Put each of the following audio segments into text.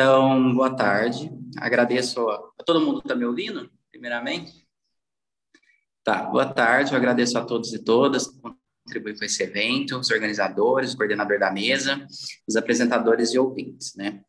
Então, boa tarde. Agradeço a, a todo mundo que está me ouvindo, primeiramente. Tá, boa tarde. Eu agradeço a todos e todas que contribuem com esse evento, os organizadores, o coordenador da mesa, os apresentadores e ouvintes, né?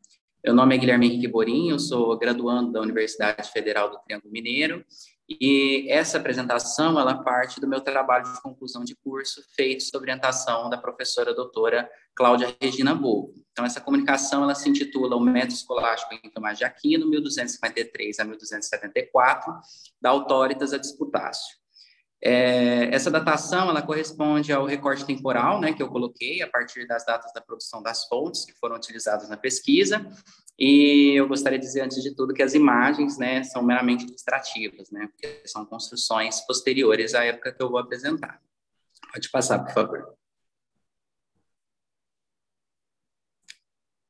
Meu nome é Guilherme Henrique Borinho, sou graduando da Universidade Federal do Triângulo Mineiro e essa apresentação, ela parte do meu trabalho de conclusão de curso feito sob orientação da professora doutora Cláudia Regina Bovo. Então, essa comunicação, ela se intitula O Método Escolástico em Tomás de Aquino, 1253 a 1274, da Autoritas a Disputácio. É, essa datação, ela corresponde ao recorte temporal, né, que eu coloquei a partir das datas da produção das fontes que foram utilizadas na pesquisa, e eu gostaria de dizer, antes de tudo, que as imagens, né, são meramente ilustrativas, né, porque são construções posteriores à época que eu vou apresentar. Pode passar, por favor.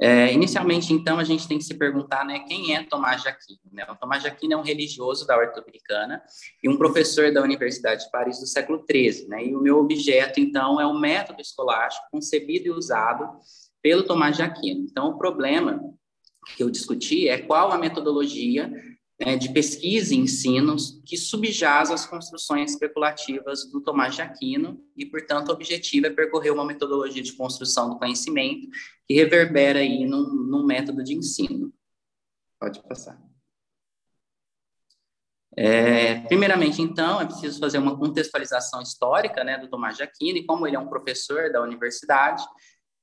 É, inicialmente, então, a gente tem que se perguntar, né, quem é Tomás de Aquino? Né? O Tomás de Aquino é um religioso da Ordem Dominicana e um professor da Universidade de Paris do século XIII, né? E o meu objeto, então, é o método escolástico concebido e usado pelo Tomás de Aquino. Então, o problema que eu discuti é qual a metodologia né, de pesquisa e ensinos que subjaz as construções especulativas do Tomás de Aquino e, portanto, o objetivo é percorrer uma metodologia de construção do conhecimento que reverbera aí num método de ensino. Pode passar. É, primeiramente, então, é preciso fazer uma contextualização histórica né, do Tomás de Aquino e como ele é um professor da universidade,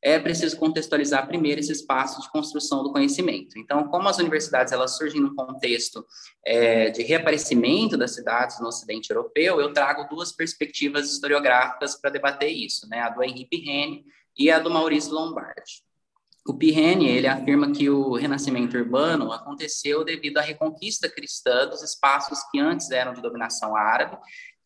é preciso contextualizar primeiro esse espaço de construção do conhecimento. Então, como as universidades elas surgem no contexto é, de reaparecimento das cidades no Ocidente Europeu, eu trago duas perspectivas historiográficas para debater isso, né? A do Henri Pirrene e a do Maurício Lombardi. O Pirrene, ele afirma que o renascimento urbano aconteceu devido à reconquista cristã dos espaços que antes eram de dominação árabe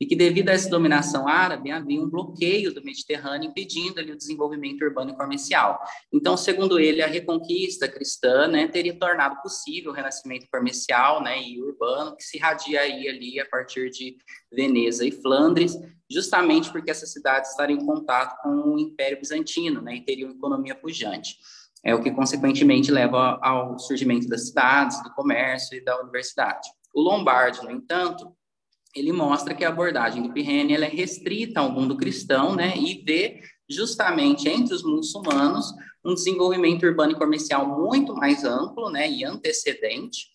e que devido a essa dominação árabe havia um bloqueio do Mediterrâneo impedindo ali o desenvolvimento urbano e comercial. Então, segundo ele, a reconquista cristã, né, teria tornado possível o renascimento comercial, né, e urbano que se irradiaria ali a partir de Veneza e Flandres, justamente porque essas cidades estariam em contato com o Império Bizantino, né, e teriam economia pujante. É o que consequentemente leva ao surgimento das cidades, do comércio e da universidade. O Lombardi, no entanto, ele mostra que a abordagem do Pirrene é restrita ao mundo cristão, né, e vê justamente entre os muçulmanos um desenvolvimento urbano e comercial muito mais amplo, né, e antecedente,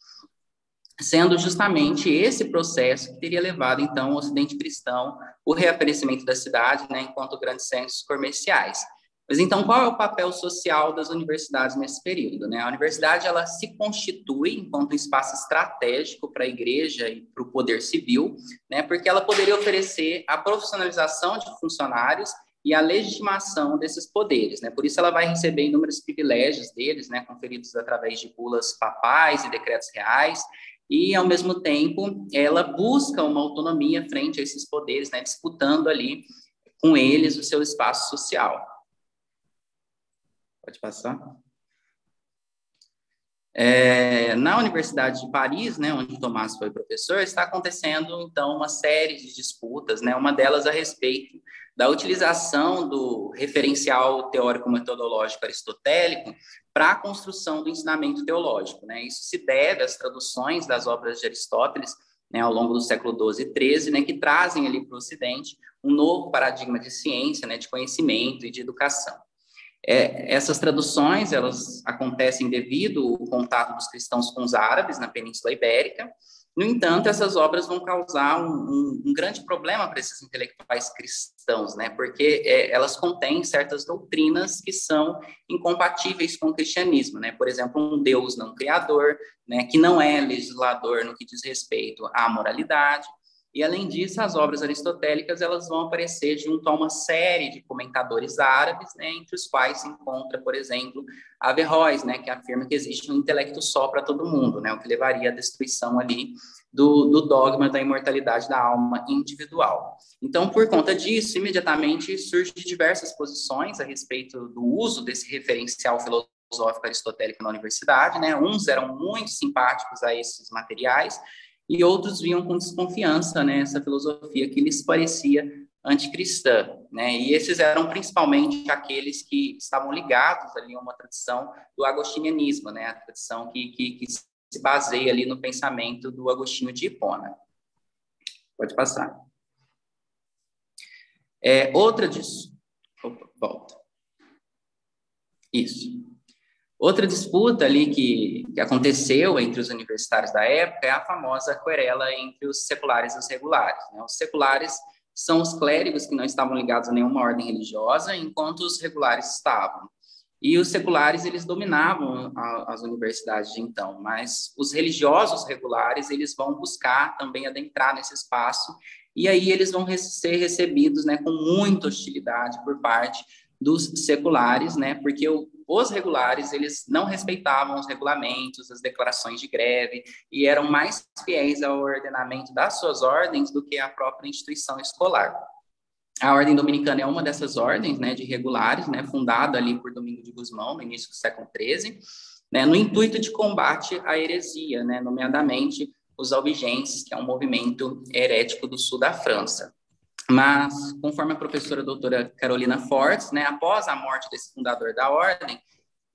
sendo justamente esse processo que teria levado então o Ocidente cristão o reaparecimento da cidade, né, enquanto grandes centros comerciais. Mas então, qual é o papel social das universidades nesse período? Né? A universidade ela se constitui enquanto um espaço estratégico para a igreja e para o poder civil, né? porque ela poderia oferecer a profissionalização de funcionários e a legitimação desses poderes, né? Por isso ela vai receber inúmeros privilégios deles, né, conferidos através de bulas papais e decretos reais, e ao mesmo tempo ela busca uma autonomia frente a esses poderes, né, disputando ali com eles o seu espaço social. Pode passar. É, na Universidade de Paris, né, onde Tomás foi professor, está acontecendo então uma série de disputas, né, uma delas a respeito da utilização do referencial teórico-metodológico aristotélico para a construção do ensinamento teológico. Né? Isso se deve às traduções das obras de Aristóteles né, ao longo do século XII e XIII, né, que trazem ali para o Ocidente um novo paradigma de ciência, né, de conhecimento e de educação. É, essas traduções elas acontecem devido ao contato dos cristãos com os árabes na Península Ibérica. No entanto, essas obras vão causar um, um, um grande problema para esses intelectuais cristãos, né? Porque é, elas contêm certas doutrinas que são incompatíveis com o cristianismo, né? Por exemplo, um Deus não criador, né? Que não é legislador no que diz respeito à moralidade e além disso, as obras aristotélicas elas vão aparecer junto a uma série de comentadores árabes, né, entre os quais se encontra, por exemplo, Averroes, né, que afirma que existe um intelecto só para todo mundo, né, o que levaria à destruição ali do, do dogma da imortalidade da alma individual. Então, por conta disso, imediatamente surgem diversas posições a respeito do uso desse referencial filosófico aristotélico na universidade, né? Uns eram muito simpáticos a esses materiais e outros viam com desconfiança né, filosofia que lhes parecia anticristã, né? E esses eram principalmente aqueles que estavam ligados ali a uma tradição do agostinianismo, né? A tradição que, que, que se baseia ali no pensamento do Agostinho de Hipona. Pode passar. É, outra disso. Opa, volta. Isso. Outra disputa ali que, que aconteceu entre os universitários da época é a famosa querela entre os seculares e os regulares. Né? Os seculares são os clérigos que não estavam ligados a nenhuma ordem religiosa, enquanto os regulares estavam. E os seculares, eles dominavam a, as universidades de então, mas os religiosos regulares, eles vão buscar também adentrar nesse espaço, e aí eles vão ser recebidos né, com muita hostilidade por parte dos seculares, né, porque o, os regulares, eles não respeitavam os regulamentos, as declarações de greve, e eram mais fiéis ao ordenamento das suas ordens do que à própria instituição escolar. A Ordem Dominicana é uma dessas ordens, né, de regulares, né, fundada ali por Domingo de Gusmão, no início do século XIII, né, no intuito de combate à heresia, né, nomeadamente os albigenses, que é um movimento herético do sul da França. Mas, conforme a professora doutora Carolina Fortes, né, após a morte desse fundador da ordem,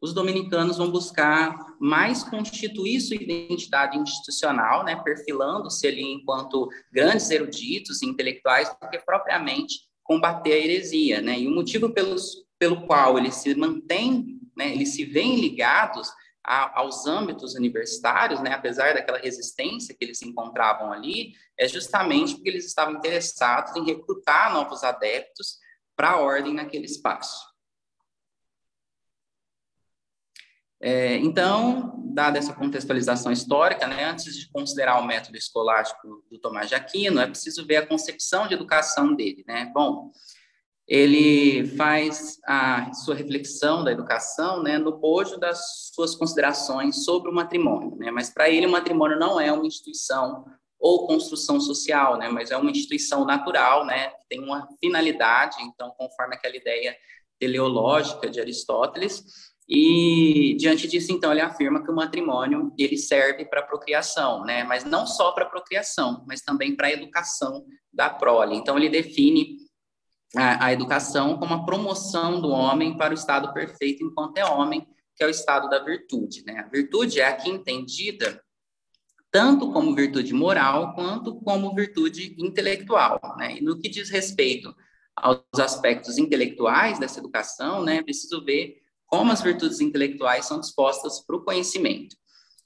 os dominicanos vão buscar mais constituir sua identidade institucional, né, perfilando-se ali enquanto grandes eruditos e intelectuais, do que propriamente combater a heresia, né? E o motivo pelos, pelo qual eles se mantêm, né, eles se veem ligados a, aos âmbitos universitários, né, apesar daquela resistência que eles se encontravam ali, é justamente porque eles estavam interessados em recrutar novos adeptos para a ordem naquele espaço. É, então, dada essa contextualização histórica, né, antes de considerar o método escolástico do Tomás de Aquino, é preciso ver a concepção de educação dele. Né? Bom, ele faz a sua reflexão da educação né, no bojo das suas considerações sobre o matrimônio. Né? Mas, para ele, o matrimônio não é uma instituição ou construção social, né? mas é uma instituição natural, né? tem uma finalidade, então, conforme aquela ideia teleológica de Aristóteles, e diante disso, então, ele afirma que o matrimônio ele serve para a procriação, né? Mas não só para a procriação, mas também para a educação da prole. Então, ele define a, a, educação como a promoção do homem para o estado perfeito enquanto é homem, que é o estado da virtude, né? A virtude é aqui entendida tanto como virtude moral quanto como virtude intelectual, né? E no que diz respeito aos aspectos intelectuais dessa educação, né, é preciso ver como as virtudes intelectuais são dispostas para o conhecimento.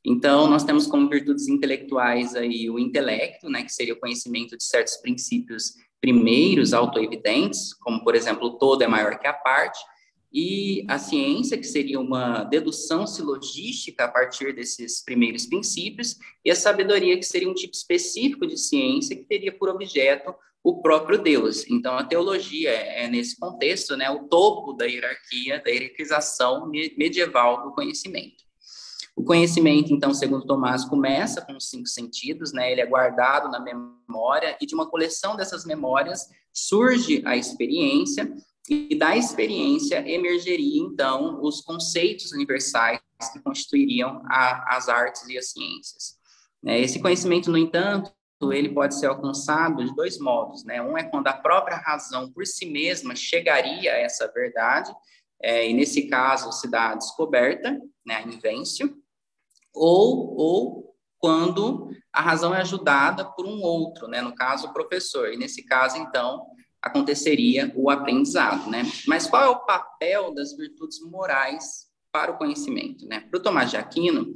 Então, nós temos como virtudes intelectuais aí o intelecto, né, que seria o conhecimento de certos princípios primeiros autoevidentes, como, por exemplo, todo é maior que a parte, e a ciência, que seria uma dedução silogística a partir desses primeiros princípios, e a sabedoria, que seria um tipo específico de ciência que teria por objeto o próprio Deus. Então, a teologia é, é, nesse contexto, né, o topo da hierarquia, da hierarquização medieval do conhecimento. O conhecimento, então, segundo Tomás, começa com os cinco sentidos, né, ele é guardado na memória, e de uma coleção dessas memórias surge a experiência, e da experiência emergeria, então, os conceitos universais que constituiriam a, as artes e as ciências. Né. Esse conhecimento, no entanto, ele pode ser alcançado de dois modos, né? Um é quando a própria razão por si mesma chegaria a essa verdade, é, e nesse caso se dá a descoberta, né, a invenção, ou, ou quando a razão é ajudada por um outro, né, no caso o professor, e nesse caso, então, aconteceria o aprendizado, né? Mas qual é o papel das virtudes morais para o conhecimento, né? Para o Tomás de Aquino,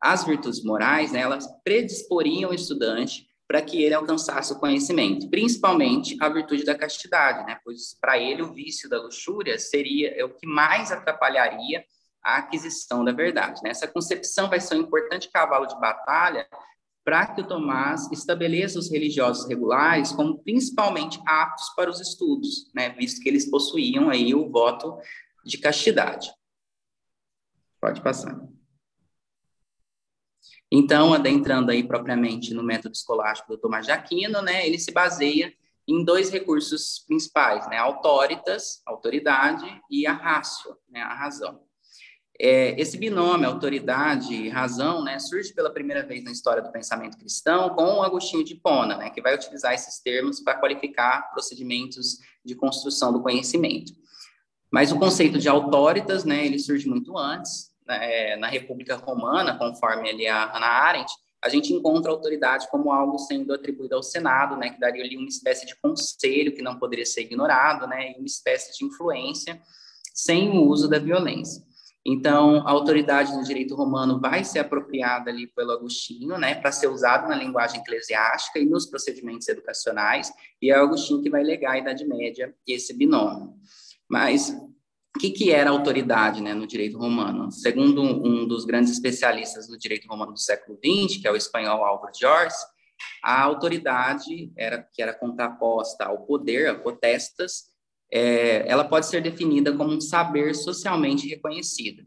as virtudes morais, né, elas predisporiam o estudante para que ele alcançasse o conhecimento, principalmente a virtude da castidade, né? Pois para ele o vício da luxúria seria o que mais atrapalharia a aquisição da verdade. Né? Essa concepção vai ser um importante cavalo de batalha para que o Tomás estabeleça os religiosos regulares como principalmente aptos para os estudos, né? Visto que eles possuíam aí o voto de castidade. Pode passar. Então, adentrando aí propriamente no método escolástico do Tomás de Aquino, né, ele se baseia em dois recursos principais, né, autoritas, autoridade, e a ratio, né, a razão. É, esse binômio, autoridade e razão, né, surge pela primeira vez na história do pensamento cristão com Agostinho de Hipona, né, que vai utilizar esses termos para qualificar procedimentos de construção do conhecimento. Mas o conceito de autoritas, né, ele surge muito antes, né, na República Romana, conforme ali a Hannah Arendt, a gente encontra a autoridade como algo sendo atribuído ao Senado, né, que daria ali uma espécie de conselho que não poderia ser ignorado, né, e uma espécie de influência sem o uso da violência. Então, a autoridade no direito romano vai ser apropriada ali pelo Agostinho, né, para ser usado na linguagem eclesiástica e nos procedimentos educacionais, e é o Agostinho que vai legar à Idade Média esse binômio. Mas o que, que era autoridade né, no direito romano? Segundo um, dos grandes especialistas do direito romano do século XX, que é o espanhol Álvaro George, a autoridade era que era contraposta ao poder, a potestas, é, ela pode ser definida como um saber socialmente reconhecido.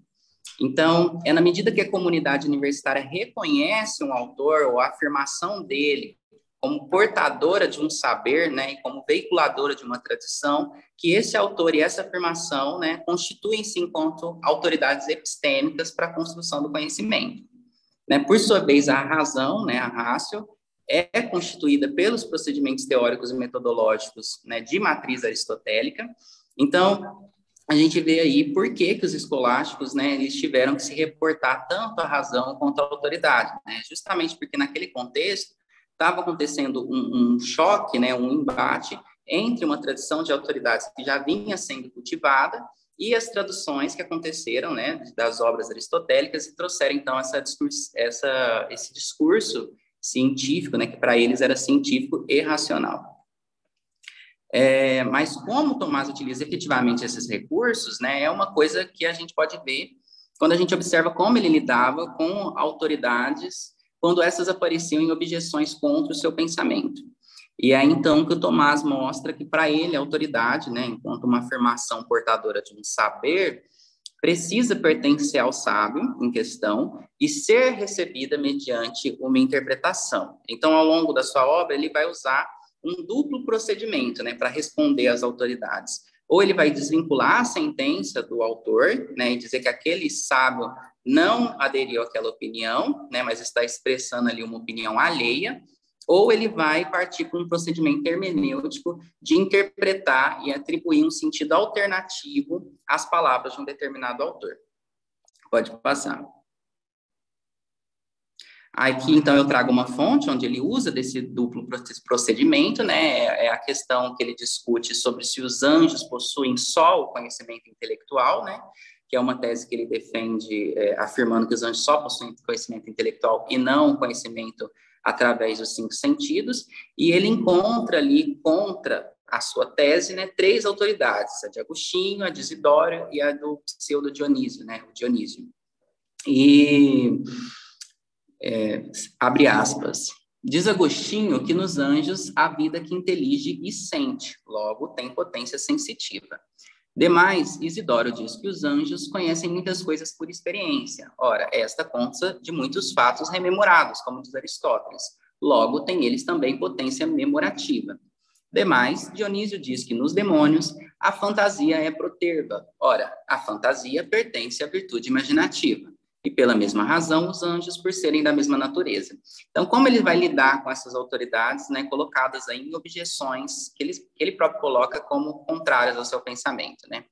Então, é na medida que a comunidade universitária reconhece um autor ou a afirmação dele como portadora de um saber, né, e como veiculadora de uma tradição, que esse autor e essa afirmação, né, constituem-se enquanto autoridades epistêmicas para a construção do conhecimento. Né, por sua vez, a razão, né, a ratio, é constituída pelos procedimentos teóricos e metodológicos né, de matriz aristotélica. Então, a gente vê aí por que, que os escolásticos, né, eles tiveram que se reportar tanto à razão quanto à autoridade, né? justamente porque naquele contexto estava acontecendo um, um, choque, né, um embate entre uma tradição de autoridades que já vinha sendo cultivada e as traduções que aconteceram, né, das obras aristotélicas e trouxeram então essa, discurso, essa esse discurso científico, né, que para eles era científico e racional. É, mas como Tomás utiliza efetivamente esses recursos, né, é uma coisa que a gente pode ver quando a gente observa como ele lidava com autoridades quando essas apareciam em objeções contra o seu pensamento. E é então que o Tomás mostra que para ele a autoridade, né, enquanto uma afirmação portadora de um saber, precisa pertencer ao sábio em questão e ser recebida mediante uma interpretação. Então, ao longo da sua obra, ele vai usar um duplo procedimento, né, para responder às autoridades. Ou ele vai desvincular a sentença do autor, né, e dizer que aquele sábio não aderiu àquela opinião, né, mas está expressando ali uma opinião alheia, ou ele vai partir para um procedimento hermenêutico de interpretar e atribuir um sentido alternativo às palavras de um determinado autor. Pode passar. Aqui, então, eu trago uma fonte onde ele usa desse duplo procedimento, né? É a questão que ele discute sobre se os anjos possuem só o conhecimento intelectual, né? que é uma tese que ele defende, é, afirmando que os anjos só possuem conhecimento intelectual e não conhecimento através dos cinco sentidos, e ele encontra ali contra a sua tese, né, três autoridades, a de Agostinho, a de Isidório e a do pseudo Dionísio, né, o Dionísio. E é, abre aspas. Diz Agostinho que nos anjos há vida que intelige e sente, logo tem potência sensitiva. Demais, Isidoro diz que os anjos conhecem muitas coisas por experiência. Ora, esta consta de muitos fatos rememorados, como diz Aristóteles. Logo, tem eles também potência memorativa. Demais, Dionísio diz que nos demônios a fantasia é proterva. Ora, a fantasia pertence à virtude imaginativa e pela mesma razão os anjos por serem da mesma natureza. Então, como ele vai lidar com essas autoridades, né, colocadas aí em objeções que ele, que ele próprio coloca como contrárias ao seu pensamento, né?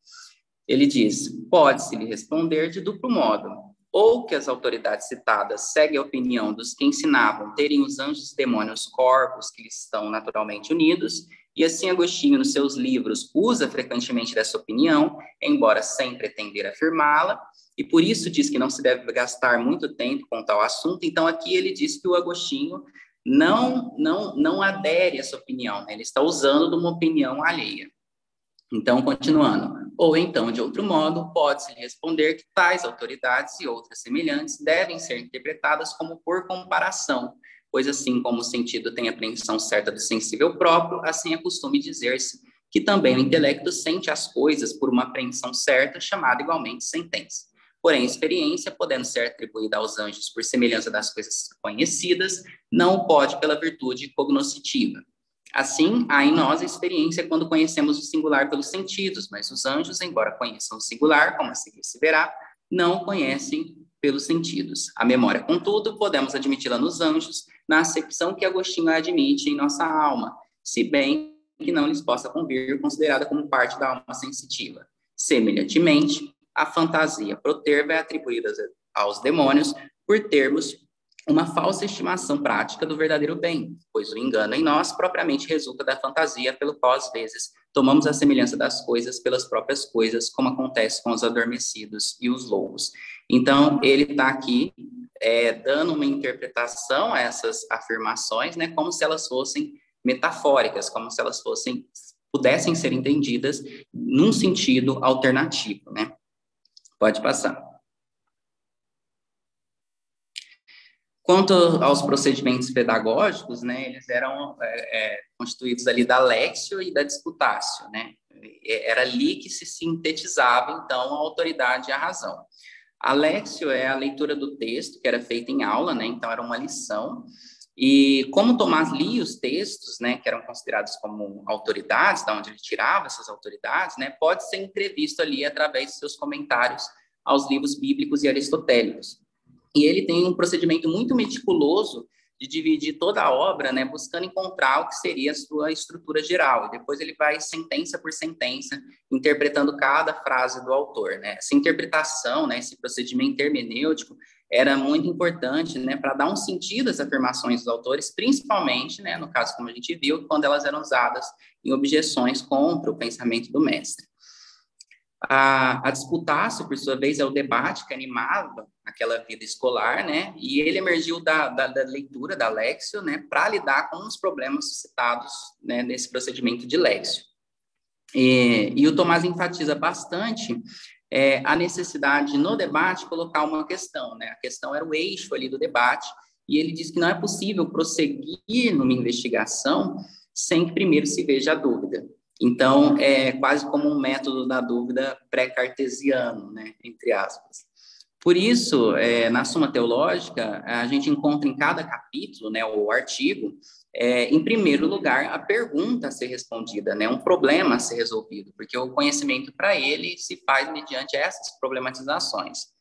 Ele diz: pode-se lhe responder de duplo modo, ou que as autoridades citadas seguem a opinião dos que ensinavam terem os anjos e demônios corpos que lhes estão naturalmente unidos, e assim Agostinho, nos seus livros, usa frequentemente dessa opinião, embora sem pretender afirmá-la, e por isso diz que não se deve gastar muito tempo com tal assunto. Então, aqui ele diz que o Agostinho não, não, não adere a essa opinião, né? ele está usando de uma opinião alheia. Então, continuando. Ou então, de outro modo, pode-se responder que tais autoridades e outras semelhantes devem ser interpretadas como por comparação, pois assim como o sentido tem a apreensão certa do sensível próprio, assim é costume dizer-se que também o intelecto sente as coisas por uma apreensão certa, chamada igualmente sentença. Porém, experiência, podendo ser atribuída aos anjos por semelhança das coisas conhecidas, não pode pela virtude cognoscitiva. Assim, há em nós a experiência quando conhecemos o singular pelos sentidos, mas os anjos, embora conheçam o singular, como a seguir se verá, não conhecem pelos sentidos. A memória, contudo, podemos admiti-la nos anjos, na acepção que Agostinho admite em nossa alma, se bem que não lhes possa convir considerada como parte da alma sensitiva. Semelhantemente, a fantasia proterva é atribuída aos demônios por termos uma falsa estimação prática do verdadeiro bem, pois o engano em nós propriamente resulta da fantasia, pelo qual às vezes tomamos a semelhança das coisas pelas próprias coisas, como acontece com os adormecidos e os loucos. Então, ele está aqui é, dando uma interpretação a essas afirmações, né, como se elas fossem metafóricas, como se elas fossem pudessem ser entendidas num sentido alternativo, né? Pode passar. Quanto aos procedimentos pedagógicos, né, eles eram é, é, constituídos ali da lexio e da disputácio, né? Era ali que se sintetizava, então, a autoridade e a razão. A lexio é a leitura do texto, que era feita em aula, né? Então, era uma lição. E como Tomás lia os textos, né, que eram considerados como autoridades, da onde ele tirava essas autoridades, né, pode ser entrevisto ali através de seus comentários aos livros bíblicos e aristotélicos. E ele tem um procedimento muito meticuloso de dividir toda a obra, né, buscando encontrar o que seria a sua estrutura geral. E depois ele vai sentença por sentença, interpretando cada frase do autor, né? Essa interpretação, né, esse procedimento hermenêutico era muito importante, né, para dar um sentido às afirmações dos autores, principalmente, né, no caso como a gente viu, quando elas eram usadas em objeções contra o pensamento do mestre. A, a disputácio, por sua vez, é o debate que animava aquela vida escolar, né? E ele emergiu da, da, da leitura da Lexio, né, para lidar com os problemas suscitados né, nesse procedimento de Lexio. E, e o Tomás enfatiza bastante é, a necessidade no debate colocar uma questão, né? A questão era o eixo ali do debate, e ele diz que não é possível prosseguir numa investigação sem que primeiro se veja a dúvida. Então, é quase como um método da dúvida pré-cartesiano, né, entre aspas. Por isso, é, na Suma Teológica, a gente encontra em cada capítulo, né, ou artigo, é, em primeiro lugar, a pergunta a ser respondida, né, um problema a ser resolvido, porque o conhecimento para ele se faz mediante essas problematizações.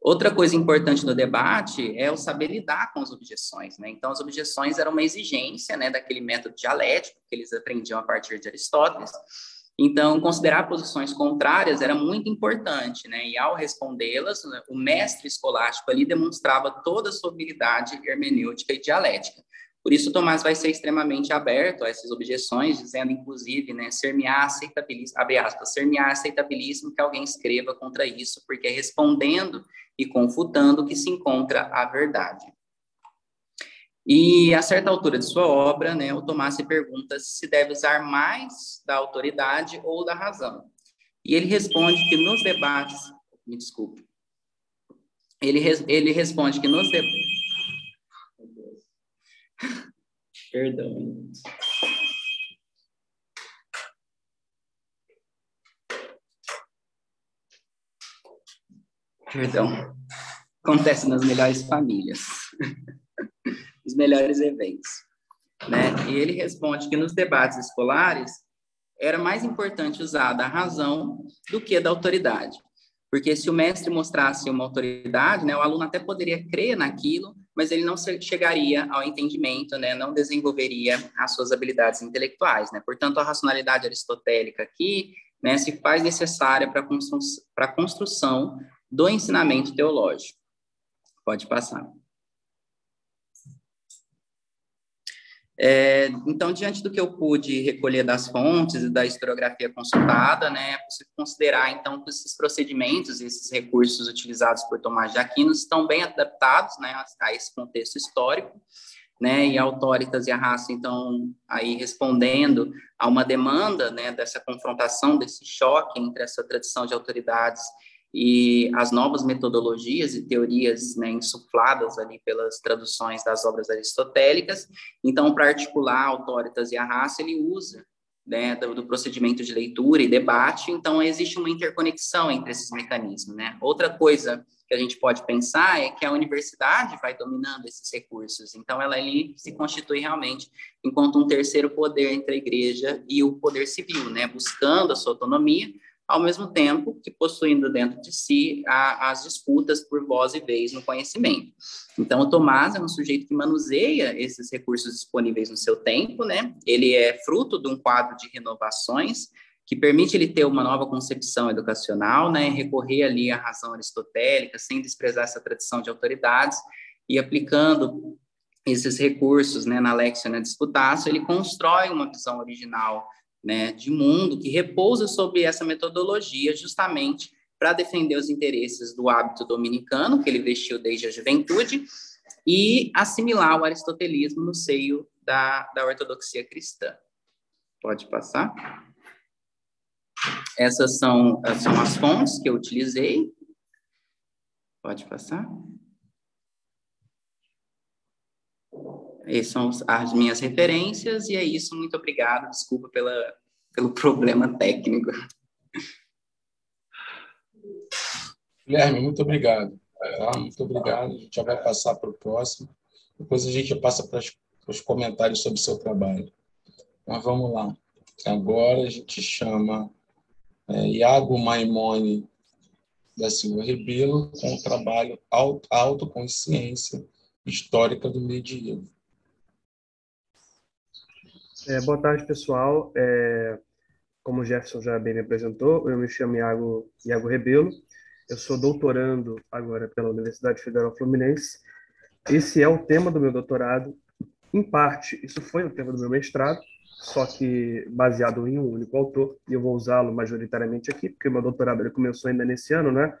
Outra coisa importante no debate é o saber lidar com as objeções, né? Então, as objeções eram uma exigência, né, daquele método dialético que eles aprendiam a partir de Aristóteles. Então, considerar posições contrárias era muito importante, né? E ao respondê-las, o mestre escolástico ali demonstrava toda a sua habilidade hermenêutica e dialética. Por isso, Tomás vai ser extremamente aberto a essas objeções, dizendo, inclusive, né, ser-me-á aceitabilíssimo, abre aspas, ser-me-á aceitabilíssimo que alguém escreva contra isso, porque respondendo e confutando que se encontra a verdade. E a certa altura de sua obra, né, o Tomás se pergunta se deve usar mais da autoridade ou da razão. E ele responde que nos debates, me desculpe, ele, ele responde que nos debates, perdão, Perdão. Acontece nas melhores famílias. Os melhores eventos. Né? E ele responde que nos debates escolares era mais importante usar da razão do que da autoridade. Porque se o mestre mostrasse uma autoridade, né, o aluno até poderia crer naquilo, mas ele não chegaria ao entendimento, né, não desenvolveria as suas habilidades intelectuais. Né? Portanto, a racionalidade aristotélica aqui né, se faz necessária para a construção do ensinamento teológico. Pode passar. É, então, diante do que eu pude recolher das fontes e da historiografia consultada, né, é possível considerar, então, que esses procedimentos, esses recursos utilizados por Tomás de Aquino estão bem adaptados né, a, esse contexto histórico, né, e a Autoritas e a Raça, então, aí respondendo a uma demanda, né, dessa confrontação, desse choque entre essa tradição de autoridades e as novas metodologias e teorias né, insufladas ali pelas traduções das obras aristotélicas. Então, para articular a autoritas e a raça, ele usa né, do, do, procedimento de leitura e debate, então existe uma interconexão entre esses mecanismos. Né? Outra coisa que a gente pode pensar é que a universidade vai dominando esses recursos, então ela ali se constitui realmente enquanto um terceiro poder entre a igreja e o poder civil, né? buscando a sua autonomia, ao mesmo tempo que possuindo dentro de si a, as disputas por voz e vez no conhecimento. Então, o Tomás é um sujeito que manuseia esses recursos disponíveis no seu tempo, né? Ele é fruto de um quadro de renovações que permite ele ter uma nova concepção educacional, né? Recorrer ali à razão aristotélica, sem desprezar essa tradição de autoridades e aplicando esses recursos, né, na Lexia na Disputatio, ele constrói uma visão original né, de mundo que repousa sobre essa metodologia justamente para defender os interesses do hábito dominicano, que ele vestiu desde a juventude, e assimilar o aristotelismo no seio da, da ortodoxia cristã. Pode passar? Essas são, são as fontes que eu utilizei. Pode passar? Essas são as minhas referências, e é isso. Muito obrigado. Desculpa pela, pelo problema técnico. Guilherme, muito obrigado. Tá? Muito obrigado. A gente já vai passar para o próximo. Depois a gente passa para os comentários sobre o seu trabalho. Mas vamos lá. Agora a gente chama é, Iago Maimone da Silva Rebelo com o trabalho Autoconsciência Histórica do Medievo. É, boa tarde, pessoal. É, como o Jefferson já bem me apresentou, eu me chamo Iago, Iago Rebelo. Eu sou doutorando agora pela Universidade Federal Fluminense. Esse é o tema do meu doutorado. Em parte, isso foi o tema do meu mestrado, só que baseado em um único autor, e eu vou usá-lo majoritariamente aqui, porque o meu doutorado ele começou ainda nesse ano, né?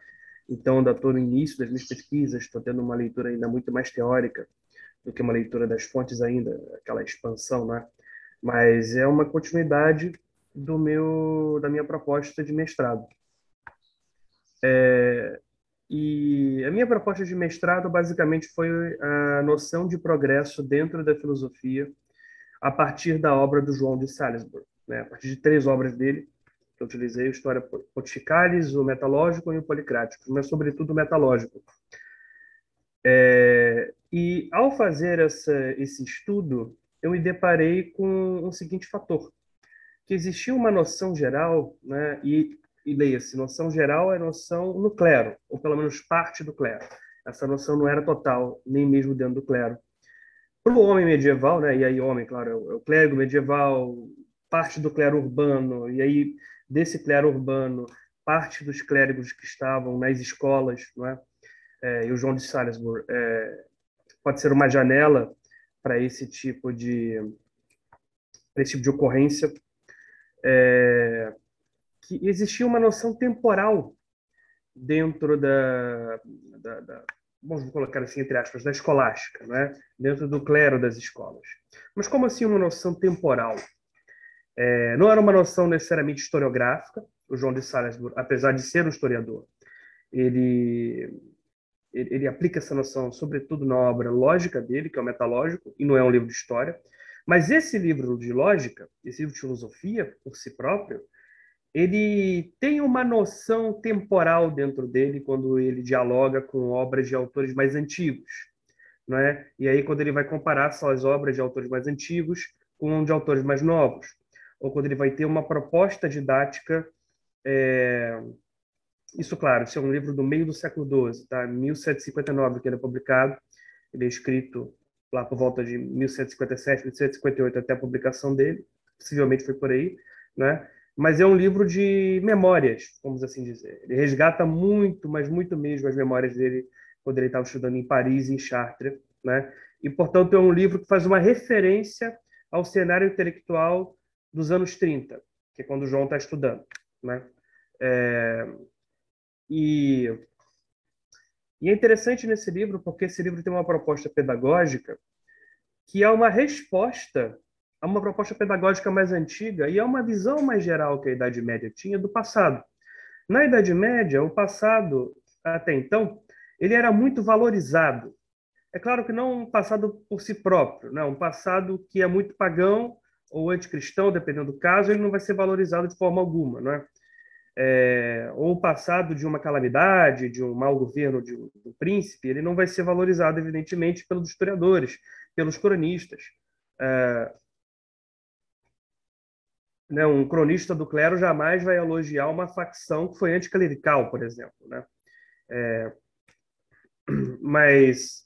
Então, ainda estou no início das minhas pesquisas, estou tendo uma leitura ainda muito mais teórica do que uma leitura das fontes ainda, aquela expansão, né? Mas é uma continuidade do meu da minha proposta de mestrado. É, e a minha proposta de mestrado basicamente foi a noção de progresso dentro da filosofia a partir da obra do João de Salisbury, né? a partir de três obras dele que eu utilizei, a História Pontificalis, o Metalógico e o Policrático, mas sobretudo o Metalógico. É, e ao fazer essa, esse estudo, eu me deparei com o seguinte fator, que existia uma noção geral, né, e, e leia-se, noção geral é noção no clero, ou pelo menos parte do clero. Essa noção não era total, nem mesmo dentro do clero. Para o homem medieval, né, e aí homem, claro, é o, é o clérigo medieval, parte do clero urbano, e aí desse clero urbano, parte dos clérigos que estavam nas escolas, não é? É, e o João de Salisbury é, pode ser uma janela para esse tipo de esse tipo de ocorrência é, que existia uma noção temporal dentro da, da, da vamos colocar assim entre aspas da escolástica, né? Dentro do clero das escolas. Mas como assim uma noção temporal? É, não era uma noção necessariamente historiográfica. O João de Salisbury, apesar de ser um historiador, ele ele aplica essa noção, sobretudo na obra lógica dele, que é o Metalógico, e não é um livro de história. Mas esse livro de lógica, esse livro de filosofia, por si próprio, ele tem uma noção temporal dentro dele quando ele dialoga com obras de autores mais antigos. Não é? E aí, quando ele vai comparar só as obras de autores mais antigos com de autores mais novos, ou quando ele vai ter uma proposta didática é, isso, claro, isso é um livro do meio do século XII, tá? 1759 que ele é publicado. Ele é escrito lá por volta de 1757, 1758 até a publicação dele. Possivelmente foi por aí, né? Mas é um livro de memórias, vamos assim dizer. Ele resgata muito, mas muito mesmo as memórias dele quando ele estava estudando em Paris, em Chartres, né? E portanto é um livro que faz uma referência ao cenário intelectual dos anos 30, que é quando o João está estudando, né? É, e, e é interessante nesse livro porque esse livro tem uma proposta pedagógica que é uma resposta a uma proposta pedagógica mais antiga e é uma visão mais geral que a Idade Média tinha do passado. Na Idade Média, o passado, até então, ele era muito valorizado. É claro que não um passado por si próprio, né? um passado que é muito pagão ou anticristão, dependendo do caso, ele não vai ser valorizado de forma alguma. Não é? É, ou passado de uma calamidade, de um mau governo de um, de um, príncipe, ele não vai ser valorizado, evidentemente, pelos historiadores, pelos cronistas. É, né, um cronista do clero jamais vai elogiar uma facção que foi anticlerical, por exemplo. Né? É, mas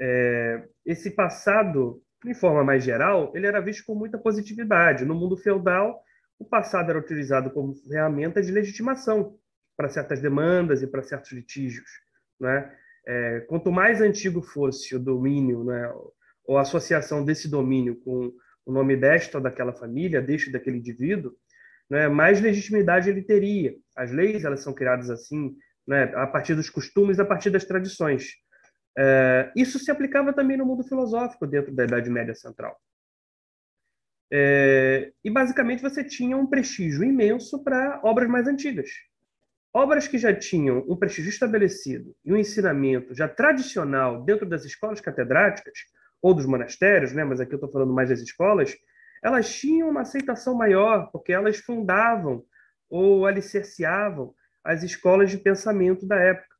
é, esse passado, de forma mais geral, ele era visto com muita positividade. No mundo feudal, o passado era utilizado como ferramenta de legitimação para certas demandas e para certos litígios. Né? É, quanto mais antigo fosse o domínio, né, ou a associação desse domínio com o nome desta ou daquela família, deste daquele indivíduo, né, mais legitimidade ele teria. As leis elas são criadas assim, né, a partir dos costumes, a partir das tradições. É, isso se aplicava também no mundo filosófico dentro da Idade Média Central. É, e basicamente você tinha um prestígio imenso para obras mais antigas. Obras que já tinham um prestígio estabelecido e um ensinamento já tradicional dentro das escolas catedráticas ou dos monastérios, né, mas aqui eu estou falando mais das escolas, elas tinham uma aceitação maior, porque elas fundavam ou alicerciavam as escolas de pensamento da época,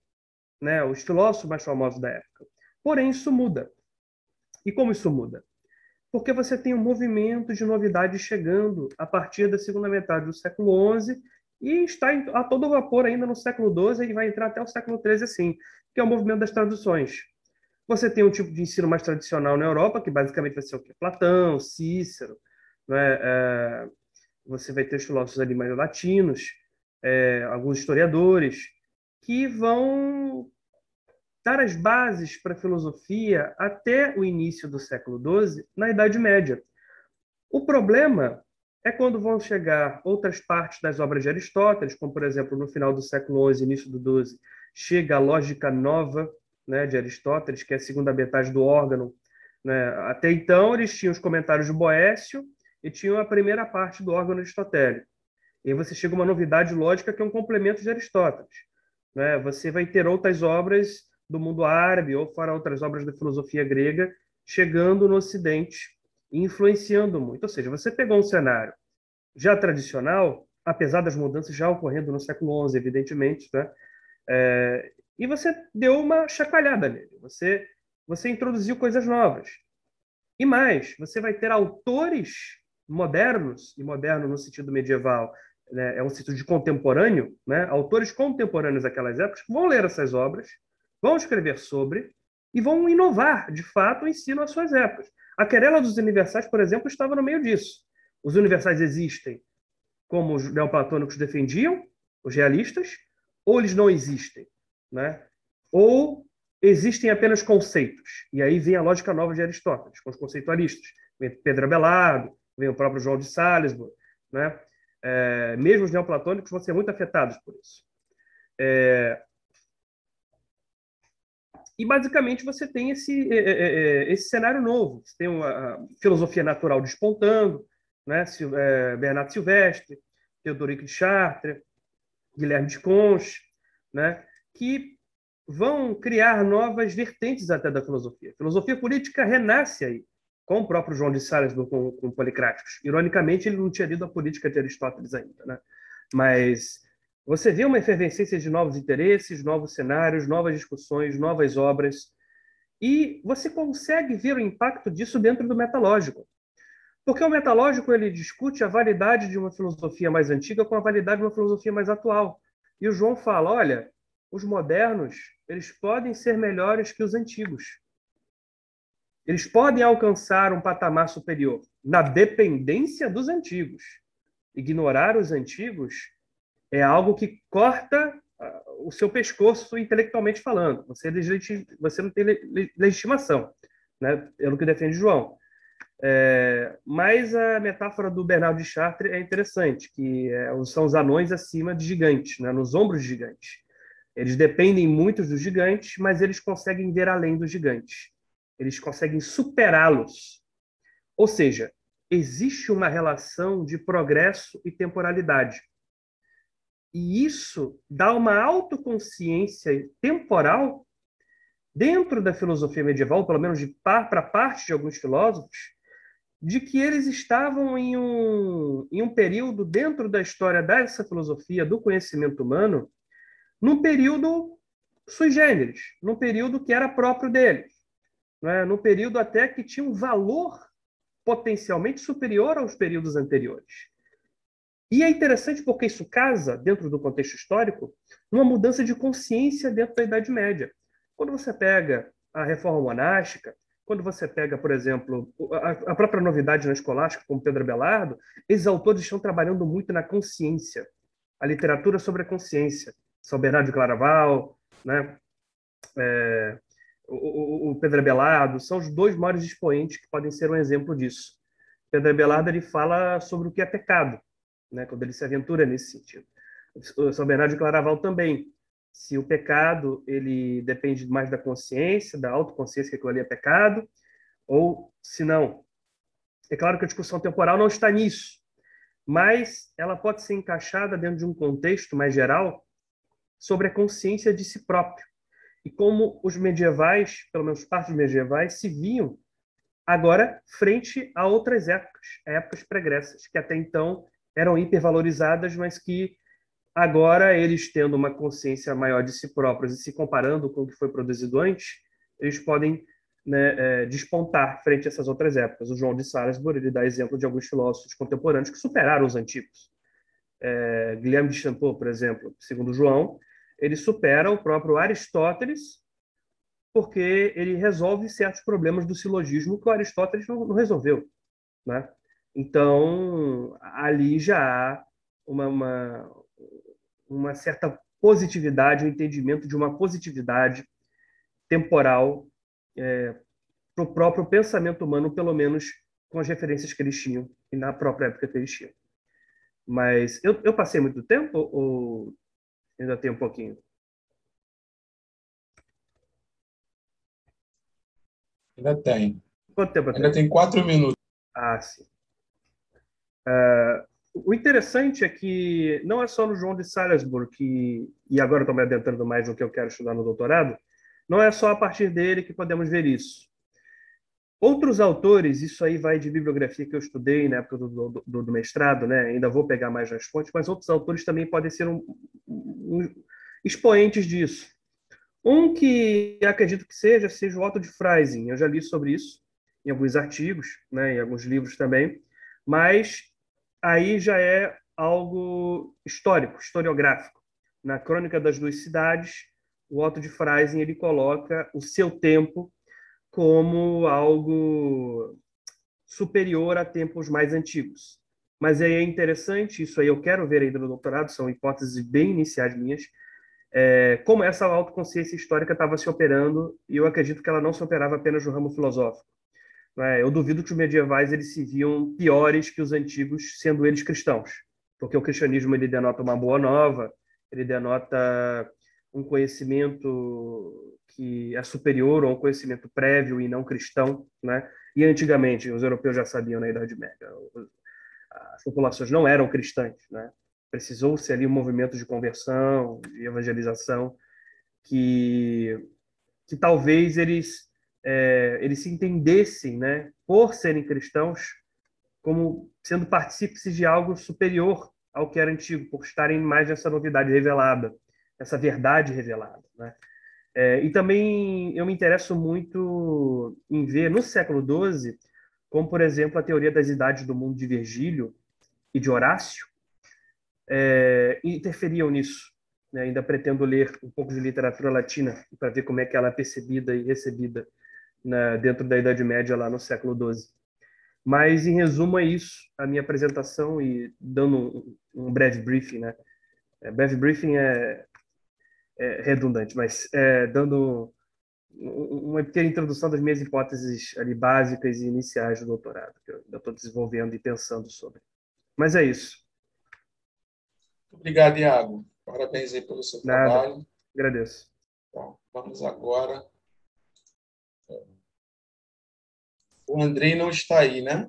né, os filósofos mais famosos da época. Porém, isso muda. E como isso muda? Porque você tem um movimento de novidades chegando a partir da segunda metade do século XI e está a todo vapor ainda no século XII e vai entrar até o século XIII assim, que é o movimento das traduções. Você tem um tipo de ensino mais tradicional na Europa, que basicamente vai ser o quê? Platão, Cícero, né? É, você vai ter os filósofos ali mais latinos, é, alguns historiadores, que vão dar as bases para a filosofia até o início do século XII, na Idade Média. O problema é quando vão chegar outras partes das obras de Aristóteles, como, por exemplo, no final do século XI, início do XII, chega a lógica nova, né, de Aristóteles, que é a segunda metade do órgão. Né? Até então, eles tinham os comentários de Boécio e tinham a primeira parte do órgão aristotélico. E aí você chega a uma novidade lógica que é um complemento de Aristóteles. Né? Você vai ter outras obras do mundo árabe ou fora outras obras da filosofia grega chegando no Ocidente e influenciando muito. Ou seja, você pegou um cenário já tradicional, apesar das mudanças já ocorrendo no século XI, evidentemente, né? É, e você deu uma chacoalhada nele. Você, você introduziu coisas novas. E mais, você vai ter autores modernos, e moderno no sentido medieval, né, é um sentido de contemporâneo, né, autores contemporâneos daquelas épocas, vão ler essas obras, vão escrever sobre e vão inovar, de fato, o ensino às suas épocas. A querela dos universais, por exemplo, estava no meio disso. Os universais existem como os neoplatônicos defendiam, os realistas, ou eles não existem? né? Ou existem apenas conceitos. E aí vem a lógica nova de Aristóteles, com os conceitualistas. Vem Pedro Abelardo, vem o próprio João de Salisbury. Né? É, mesmo os neoplatônicos vão ser muito afetados por isso. É, e, basicamente, você tem esse, é, é, é esse cenário novo. Você tem uma filosofia natural despontando, né? Bernardo Silvestre, Teodorico de Chartres, Guilherme de Conche, né? que vão criar novas vertentes até da filosofia. A filosofia política renasce aí, com o próprio João de Sales com, com Policráticos. Ironicamente, ele não tinha lido a política de Aristóteles ainda, né? Mas você vê uma efervescência de novos interesses, novos cenários, novas discussões, novas obras, e você consegue ver o impacto disso dentro do metalógico. Porque o metalógico ele discute a validade de uma filosofia mais antiga com a validade de uma filosofia mais atual. E o João fala, olha, os modernos eles podem ser melhores que os antigos. Eles podem alcançar um patamar superior na dependência dos antigos. Ignorar os antigos é algo que corta ah, o seu pescoço intelectualmente falando. Você, é você não tem legitimação, né? pelo que defende João. É, mas a metáfora do Bernardo de Chartres é interessante, que é, são os anões acima de gigantes, né? nos ombros de gigantes. Eles dependem muito dos gigantes, mas eles conseguem ver além dos gigantes. Eles conseguem superá-los. Ou seja, existe uma relação de progresso e temporalidade. E isso dá uma autoconsciência temporal dentro da filosofia medieval, pelo menos para parte de alguns filósofos, de que eles estavam em um, em um período dentro da história dessa filosofia do conhecimento humano num período sui generis, num período que era próprio deles, né? num período até que tinha um valor potencialmente superior aos períodos anteriores. E é interessante porque isso casa, dentro do contexto histórico, uma mudança de consciência dentro da Idade Média. Quando você pega a reforma monástica, quando você pega, por exemplo, a, própria novidade na escolástica, como Pedro Abelardo, esses autores estão trabalhando muito na consciência, a literatura sobre a consciência. São Bernardo de Claraval, né? É, o, o, Pedro Abelardo, são os dois maiores expoentes que podem ser um exemplo disso. Pedro Abelardo ele fala sobre o que é pecado, né? quando ele se aventura nesse sentido. O São Bernardo de Claraval também se o pecado ele depende mais da consciência, da autoconsciência que aquilo ali é pecado, ou se não. É claro que a discussão temporal não está nisso, mas ela pode ser encaixada dentro de um contexto mais geral sobre a consciência de si próprio. E como os medievais, pelo menos parte dos medievais, se viam agora frente a outras épocas, épocas pregressas, que até então eram hipervalorizadas, mas que Agora, eles tendo uma consciência maior de si próprios e se comparando com o que foi produzido antes, eles podem né, é, despontar frente a essas outras épocas. O João de Salisbury ele dá exemplo de alguns filósofos contemporâneos que superaram os antigos. É, Guilherme de Champeau, por exemplo, segundo João, ele supera o próprio Aristóteles porque ele resolve certos problemas do silogismo que o Aristóteles não, não resolveu. Né? Então, ali já há uma, uma, uma certa positividade, um entendimento de uma positividade temporal é, para o próprio pensamento humano, pelo menos com as referências que eles tinham e na própria época que eles tinham. Mas eu, eu passei muito tempo ou ainda tem um pouquinho? Ainda tem. Quanto tempo Ainda tem quatro minutos. Ah, sim. Uh, o interessante é que não é só no João de Salisbury que, e agora estou me adentrando mais no que eu quero estudar no doutorado, não é só a partir dele que podemos ver isso. Outros autores, isso aí vai de bibliografia que eu estudei na época do, do, do mestrado, né? ainda vou pegar mais nas fontes, mas outros autores também podem ser um, um, expoentes disso. Um que acredito que seja, seja o Otto de Freising. Eu já li sobre isso em alguns artigos, né, em alguns livros também, mas aí já é algo histórico, historiográfico. Na Crônica das Duas Cidades, o Otto de Freising ele coloca o seu tempo como algo superior a tempos mais antigos. Mas aí é interessante, isso aí eu quero ver ainda no doutorado, são hipóteses bem iniciais minhas, é, como essa autoconsciência histórica estava se operando, e eu acredito que ela não se operava apenas no ramo filosófico. É, eu duvido que os medievais eles se viam piores que os antigos, sendo eles cristãos, porque o cristianismo ele denota uma boa nova, ele denota um conhecimento que é superior a um conhecimento prévio e não cristão, né? E antigamente os europeus já sabiam na Idade Média, as populações não eram cristãs, né? Precisou-se ali um movimento de conversão, de evangelização, que que talvez eles é, eles se entendessem, né, por serem cristãos, como sendo partícipes de algo superior ao que era antigo, por estarem mais nessa novidade revelada, essa verdade revelada. Né? É, e também eu me interesso muito em ver no século XII, como por exemplo a teoria das idades do mundo de Virgílio e de Horácio, é, interferiam nisso. Né? Ainda pretendo ler um pouco de literatura latina para ver como é que ela é percebida e recebida né, dentro da Idade Média lá no século XII. Mas, em resumo, é isso, a minha apresentação e dando um, um breve briefing, né? É, breve briefing é, é redundante, mas é, dando uma pequena introdução das minhas hipóteses ali básicas e iniciais do doutorado, que eu ainda estou desenvolvendo e pensando sobre. Mas é isso. Obrigado, Iago. Parabéns aí pelo seu Nada. trabalho. Agradeço. Bom, vamos agora o Andrei não está aí, né?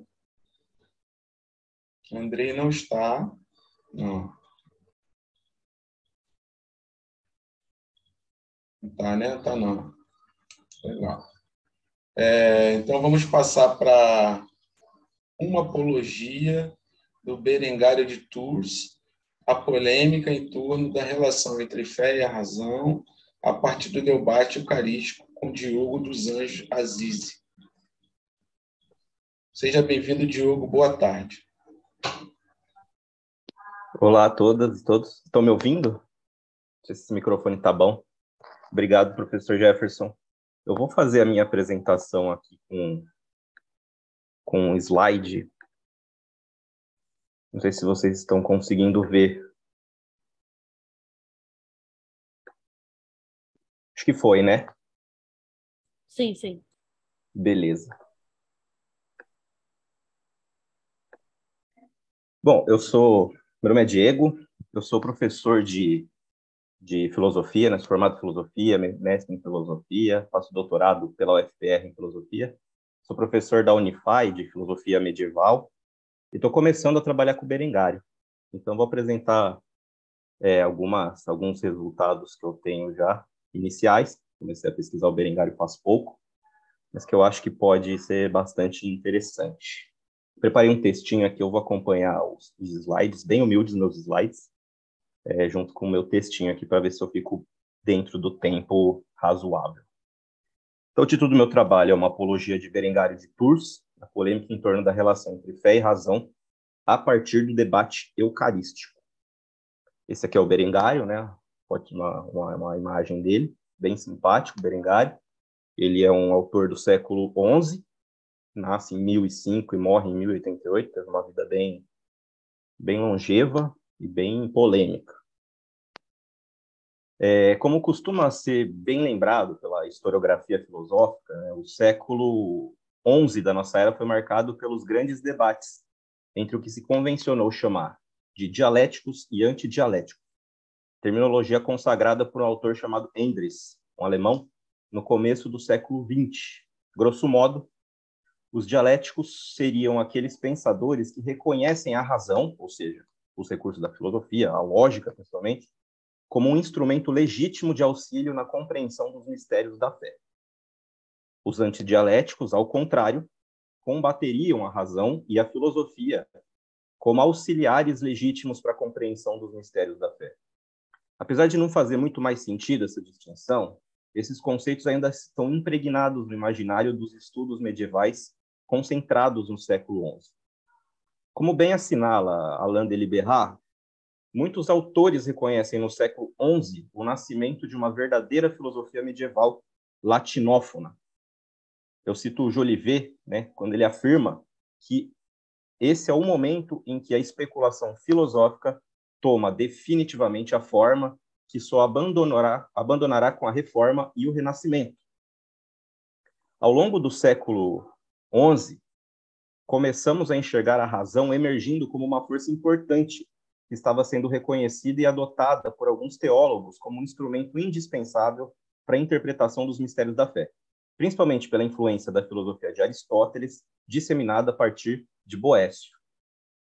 O Andrei não está. Não. Está, né? Tá não. Legal. É, então vamos passar para uma apologia do Berengário de Tours, a polêmica em torno da relação entre fé e a razão, a partir do debate eucarístico com Diogo dos Anjos Azize. Seja bem-vindo, Diogo. Boa tarde. Olá a todas e todos. Estão me ouvindo? Não sei se esse microfone está bom. Obrigado, professor Jefferson. Eu vou fazer a minha apresentação aqui com, com um slide. Não sei se vocês estão conseguindo ver. Acho que foi, né? Sim, sim. Beleza. Bom, eu sou. Meu nome é Diego, eu sou professor de, de filosofia, né? Formado em filosofia, mestre em filosofia, faço doutorado pela UFPR em filosofia. Sou professor da Unify de filosofia medieval e estou começando a trabalhar com o Berengário. Então, vou apresentar é, algumas, alguns resultados que eu tenho já iniciais. Comecei a pesquisar o Berengário faz pouco, mas que eu acho que pode ser bastante interessante. Preparei um textinho aqui, eu vou acompanhar os, slides, bem humildes meus slides, é, junto com o meu textinho aqui, para ver se eu fico dentro do tempo razoável. Então, o título do meu trabalho é uma apologia de Berengário de Tours, a polêmica em torno da relação entre fé e razão, a partir do debate eucarístico. Esse aqui é o Berengário, né? Uma, uma, uma imagem dele, bem simpático, Berengário. Ele é um autor do século XI, nasce em 1005 e morre em 1088, teve uma vida bem, bem longeva e bem polêmica. É, como costuma ser bem lembrado pela historiografia filosófica, né, o século XI da nossa era foi marcado pelos grandes debates entre o que se convencionou chamar de dialéticos e antidialéticos, terminologia consagrada por um autor chamado Endres, um alemão, no começo do século XX. Grosso modo, os dialéticos seriam aqueles pensadores que reconhecem a razão, ou seja, os recursos da filosofia, a lógica, principalmente, como um instrumento legítimo de auxílio na compreensão dos mistérios da fé. Os antidialéticos, ao contrário, combateriam a razão e a filosofia como auxiliares legítimos para a compreensão dos mistérios da fé. Apesar de não fazer muito mais sentido essa distinção, esses conceitos ainda estão impregnados no imaginário dos estudos medievais concentrados no século XI. Como bem assinala Alain de Liberard, muitos autores reconhecem no século XI o nascimento de uma verdadeira filosofia medieval latinófona. Eu cito Jolivet, né, quando ele afirma que esse é o momento em que a especulação filosófica toma definitivamente a forma que só abandonará, abandonará com a reforma e o renascimento. Ao longo do século 11, começamos a enxergar a razão emergindo como uma força importante que estava sendo reconhecida e adotada por alguns teólogos como um instrumento indispensável para a interpretação dos mistérios da fé, principalmente pela influência da filosofia de Aristóteles, disseminada a partir de Boécio.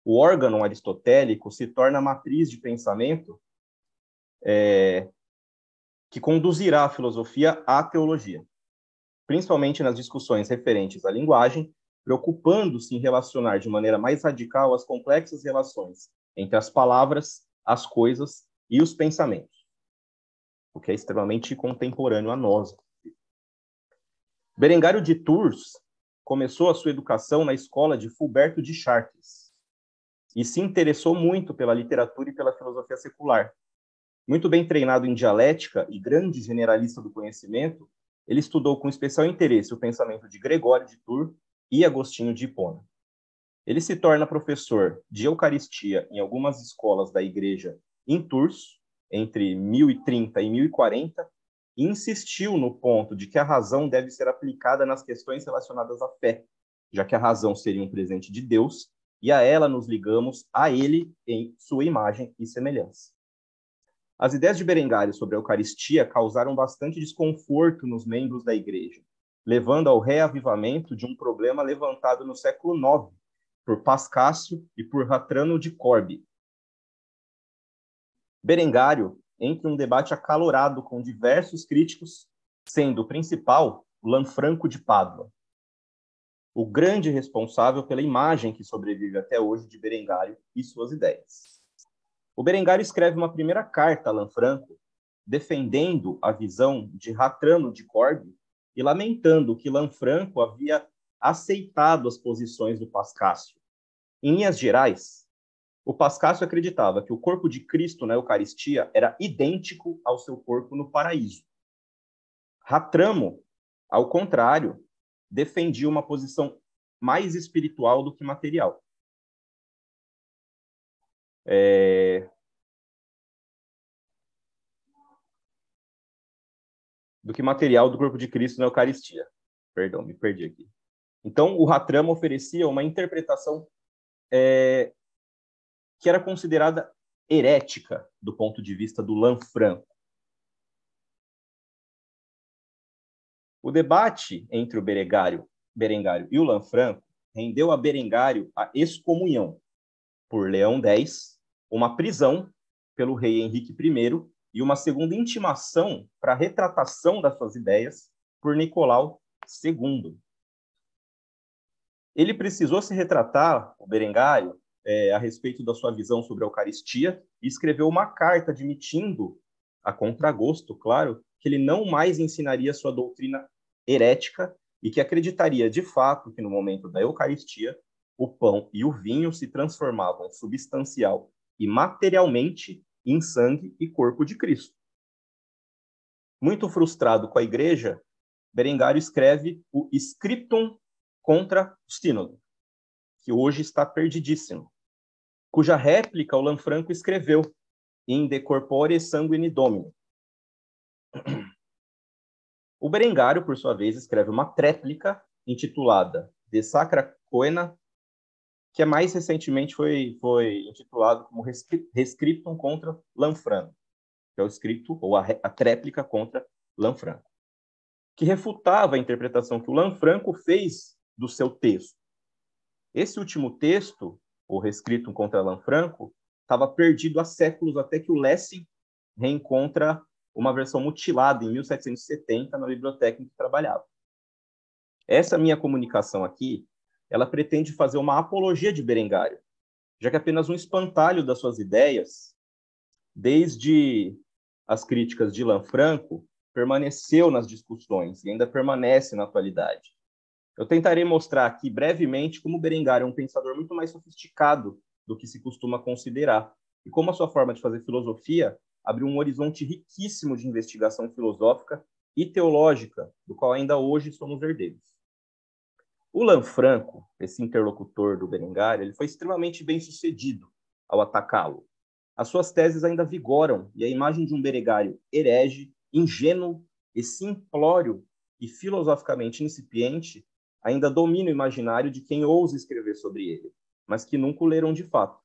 O órgão aristotélico se torna a matriz de pensamento é, que conduzirá a filosofia à teologia principalmente nas discussões referentes à linguagem, preocupando-se em relacionar de maneira mais radical as complexas relações entre as palavras, as coisas e os pensamentos, o que é extremamente contemporâneo a nós. Berengário de Tours começou a sua educação na escola de Fulberto de Chartres e se interessou muito pela literatura e pela filosofia secular. Muito bem treinado em dialética e grande generalista do conhecimento, ele estudou com especial interesse o pensamento de Gregório de Tours e Agostinho de Hipona. Ele se torna professor de Eucaristia em algumas escolas da igreja em Tours, entre 1030 e 1040, e insistiu no ponto de que a razão deve ser aplicada nas questões relacionadas à fé, já que a razão seria um presente de Deus e a ela nos ligamos a ele em sua imagem e semelhança. As ideias de Berengário sobre a Eucaristia causaram bastante desconforto nos membros da Igreja, levando ao reavivamento de um problema levantado no século IX por Pascácio e por Ratrano de Corbe. Berengário entra em um debate acalorado com diversos críticos, sendo o principal Lanfranco de Pádua, o grande responsável pela imagem que sobrevive até hoje de Berengário e suas ideias. O Berengário escreve uma primeira carta a Lanfranco, defendendo a visão de Ratrano de Corbe e lamentando que Lanfranco havia aceitado as posições do Pascácio. Em linhas gerais, o Pascácio acreditava que o corpo de Cristo na Eucaristia era idêntico ao seu corpo no paraíso. Ratramo, ao contrário, defendia uma posição mais espiritual do que material. É... Do que material do corpo de Cristo na Eucaristia. Perdão, me perdi aqui. Então, o Ratrama oferecia uma interpretação é, que era considerada herética do ponto de vista do Lanfranco. O debate entre o Berengário, Berengário e o Lanfranco rendeu a Berengário a excomunhão por Leão X, uma prisão pelo rei Henrique I e uma segunda intimação para retratação das suas ideias por Nicolau II. Ele precisou se retratar, o Berengário, é, a respeito da sua visão sobre a Eucaristia e escreveu uma carta admitindo, a contragosto, claro, que ele não mais ensinaria sua doutrina herética e que acreditaria de fato que no momento da Eucaristia o pão e o vinho se transformavam substancial e materialmente em sangue e corpo de Cristo. Muito frustrado com a igreja, Berengário escreve o Scriptum contra o Sínodo, que hoje está perdidíssimo, cuja réplica o Lanfranco escreveu em De Corpore Sanguine Domini. O Berengário, por sua vez, escreve uma tréplica intitulada De Sacra Coena, que é mais recentemente foi, foi intitulado como Rescriptum contra Lanfranco, que é o escrito ou a, a tréplica contra Lanfranco, que refutava a interpretação que o Lanfranco fez do seu texto. Esse último texto, o Rescriptum contra Lanfranco, estava perdido há séculos até que o Lessing reencontra uma versão mutilada em 1770 na biblioteca em que trabalhava. Essa minha comunicação aqui ela pretende fazer uma apologia de Berengário, já que apenas um espantalho das suas ideias, desde as críticas de Lanfranco, permaneceu nas discussões e ainda permanece na atualidade. Eu tentarei mostrar aqui brevemente como Berengário é um pensador muito mais sofisticado do que se costuma considerar e como a sua forma de fazer filosofia abriu um horizonte riquíssimo de investigação filosófica e teológica, do qual ainda hoje somos herdeiros. O Lanfranco, esse interlocutor do Berengar, ele foi extremamente bem sucedido ao atacá-lo. As suas teses ainda vigoram e a imagem de um Berengário herege, ingênuo e simplório e filosoficamente incipiente ainda domina o imaginário de quem ousa escrever sobre ele, mas que nunca o leram de fato.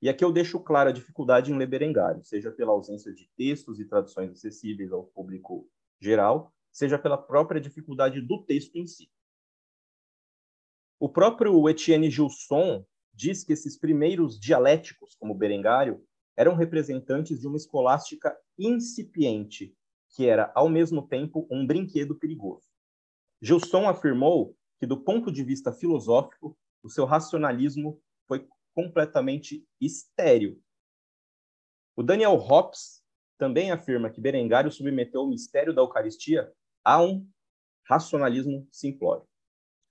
E aqui eu deixo clara a dificuldade em ler Berengário, seja pela ausência de textos e traduções acessíveis ao público geral, seja pela própria dificuldade do texto em si. O próprio Etienne Gilson diz que esses primeiros dialéticos, como Berengário, eram representantes de uma escolástica incipiente, que era, ao mesmo tempo, um brinquedo perigoso. Gilson afirmou que, do ponto de vista filosófico, o seu racionalismo foi completamente estéril. O Daniel Hobbes também afirma que Berengário submeteu o mistério da Eucaristia a um racionalismo simplório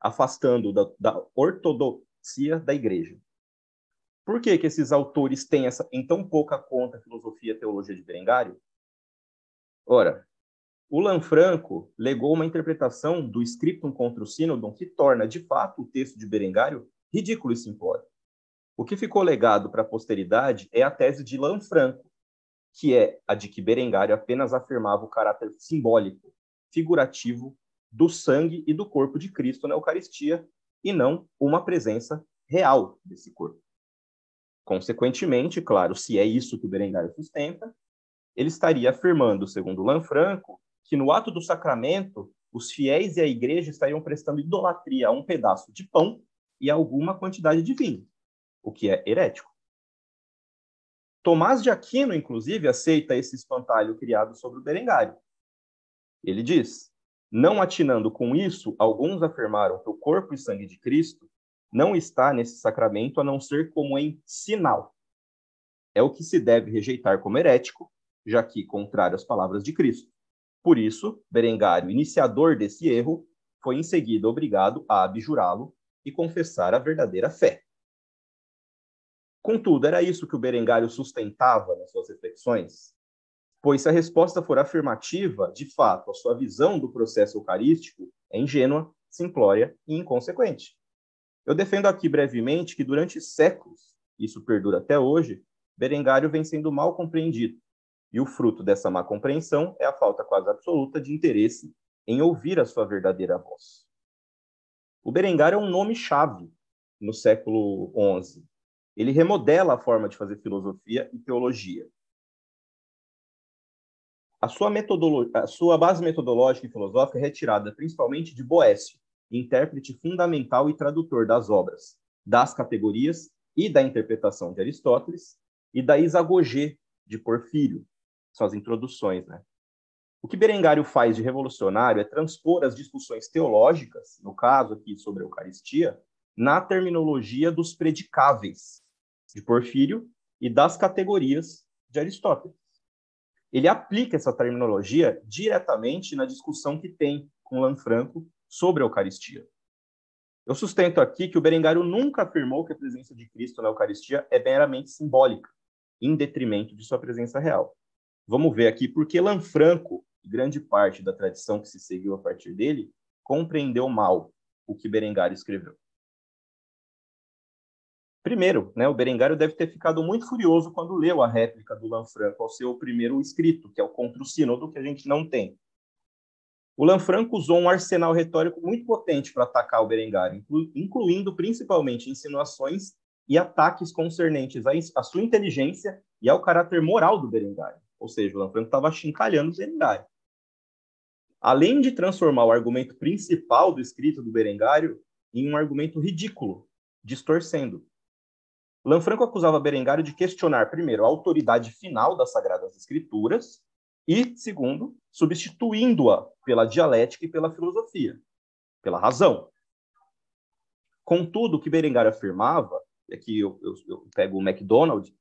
afastando da, da ortodoxia da igreja. Por que, que esses autores têm essa, em tão pouca conta filosofia e teologia de Berengário? Ora, o Lanfranco legou uma interpretação do Scriptum contra o Sínodon que torna, de fato, o texto de Berengário ridículo e simplório. O que ficou legado para a posteridade é a tese de Lanfranco, que é a de que Berengário apenas afirmava o caráter simbólico, figurativo do sangue e do corpo de Cristo na Eucaristia e não uma presença real desse corpo. Consequentemente, claro, se é isso que o Berengário sustenta, ele estaria afirmando, segundo Lanfranco, que no ato do sacramento os fiéis e a igreja estariam prestando idolatria a um pedaço de pão e a alguma quantidade de vinho, o que é herético. Tomás de Aquino, inclusive, aceita esse espantalho criado sobre o Berengário. Ele diz: não atinando com isso, alguns afirmaram que o corpo e sangue de Cristo não está nesse sacramento a não ser como em sinal. É o que se deve rejeitar como herético, já que contrário às palavras de Cristo. Por isso, Berengário, iniciador desse erro, foi em seguida obrigado a abjurá-lo e confessar a verdadeira fé. Contudo, era isso que o Berengário sustentava nas suas reflexões? Pois se a resposta for afirmativa, de fato, a sua visão do processo eucarístico é ingênua, simplória e inconsequente. Eu defendo aqui brevemente que durante séculos, isso perdura até hoje, Berengário vem sendo mal compreendido. E o fruto dessa má compreensão é a falta quase absoluta de interesse em ouvir a sua verdadeira voz. O Berengário é um nome-chave no século XI. Ele remodela a forma de fazer filosofia e teologia. A sua, a sua base metodológica e filosófica é retirada principalmente de Boécio, intérprete fundamental e tradutor das obras, das categorias e da interpretação de Aristóteles, e da Isagogê, de Porfírio, são as introduções, né? O que Berengário faz de revolucionário é transpor as discussões teológicas, no caso aqui sobre a Eucaristia, na terminologia dos predicáveis de Porfírio e das categorias de Aristóteles. Ele aplica essa terminologia diretamente na discussão que tem com Lanfranco sobre a Eucaristia. Eu sustento aqui que o Berengário nunca afirmou que a presença de Cristo na Eucaristia é meramente simbólica, em detrimento de sua presença real. Vamos ver aqui porque Lanfranco, grande parte da tradição que se seguiu a partir dele, compreendeu mal o que Berengário escreveu. Primeiro, né, o Berengário deve ter ficado muito furioso quando leu a réplica do Lanfranco ao seu primeiro escrito, que é o Contra o Sínodo, que a gente não tem. O Lanfranco usou um arsenal retórico muito potente para atacar o Berengário, incluindo principalmente insinuações e ataques concernentes à sua inteligência e ao caráter moral do Berengário. Ou seja, o Lanfranco estava chincalhando o Berengário. Além de transformar o argumento principal do escrito do Berengário em um argumento ridículo, distorcendo. Lanfranco acusava Berengário de questionar, primeiro, a autoridade final das Sagradas Escrituras e, segundo, substituindo-a pela dialética e pela filosofia, pela razão. Contudo, o que Berengário afirmava, e aqui eu, eu, eu pego o MacDonald,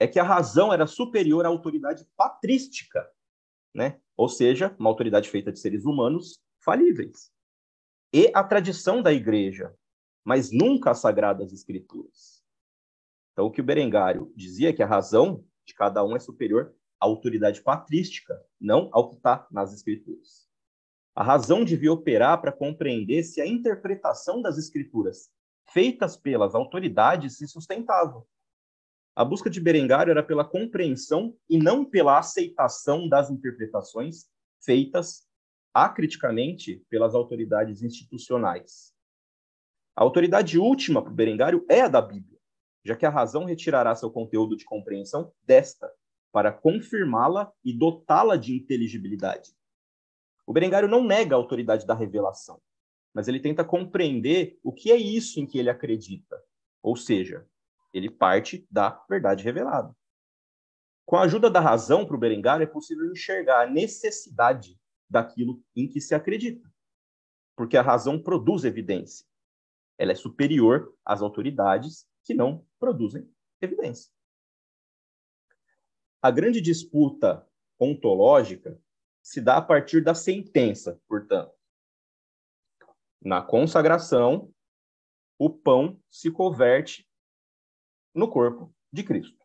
é que a razão era superior à autoridade patrística, né? ou seja, uma autoridade feita de seres humanos falíveis. E a tradição da igreja, mas nunca as sagradas escrituras. Então, o que o Berengário dizia é que a razão de cada um é superior à autoridade patrística, não ao que está nas escrituras. A razão devia operar para compreender se a interpretação das escrituras feitas pelas autoridades se sustentava. A busca de Berengário era pela compreensão e não pela aceitação das interpretações feitas acriticamente pelas autoridades institucionais. A autoridade última para o Berengário é a da Bíblia já que a razão retirará seu conteúdo de compreensão desta, para confirmá-la e dotá-la de inteligibilidade. O Berengário não nega a autoridade da revelação, mas ele tenta compreender o que é isso em que ele acredita, ou seja, ele parte da verdade revelada. Com a ajuda da razão para o Berengário é possível enxergar a necessidade daquilo em que se acredita, porque a razão produz evidência. Ela é superior às autoridades que não produzem evidência. A grande disputa ontológica se dá a partir da sentença, portanto. Na consagração, o pão se converte no corpo de Cristo.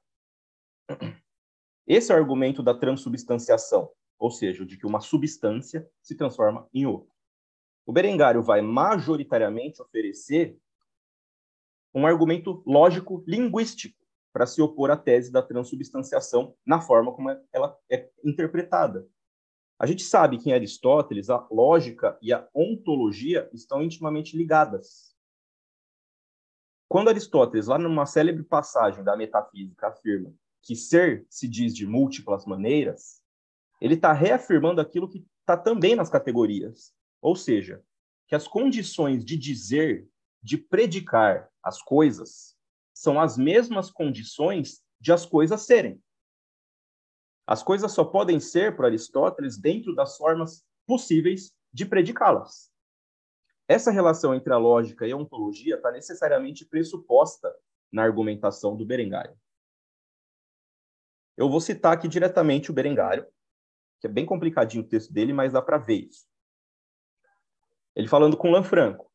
Esse é o argumento da transubstanciação, ou seja, de que uma substância se transforma em outra. O Berengário vai majoritariamente oferecer um argumento lógico linguístico para se opor à tese da transubstanciação na forma como ela é interpretada. A gente sabe que em Aristóteles a lógica e a ontologia estão intimamente ligadas. Quando Aristóteles, lá numa célebre passagem da metafísica, afirma que ser se diz de múltiplas maneiras, ele está reafirmando aquilo que está também nas categorias. Ou seja, que as condições de dizer de predicar as coisas são as mesmas condições de as coisas serem. As coisas só podem ser, por Aristóteles, dentro das formas possíveis de predicá-las. Essa relação entre a lógica e a ontologia está necessariamente pressuposta na argumentação do Berengário. Eu vou citar aqui diretamente o Berengário, que é bem complicadinho o texto dele, mas dá para ver isso. Ele falando com Lanfranco.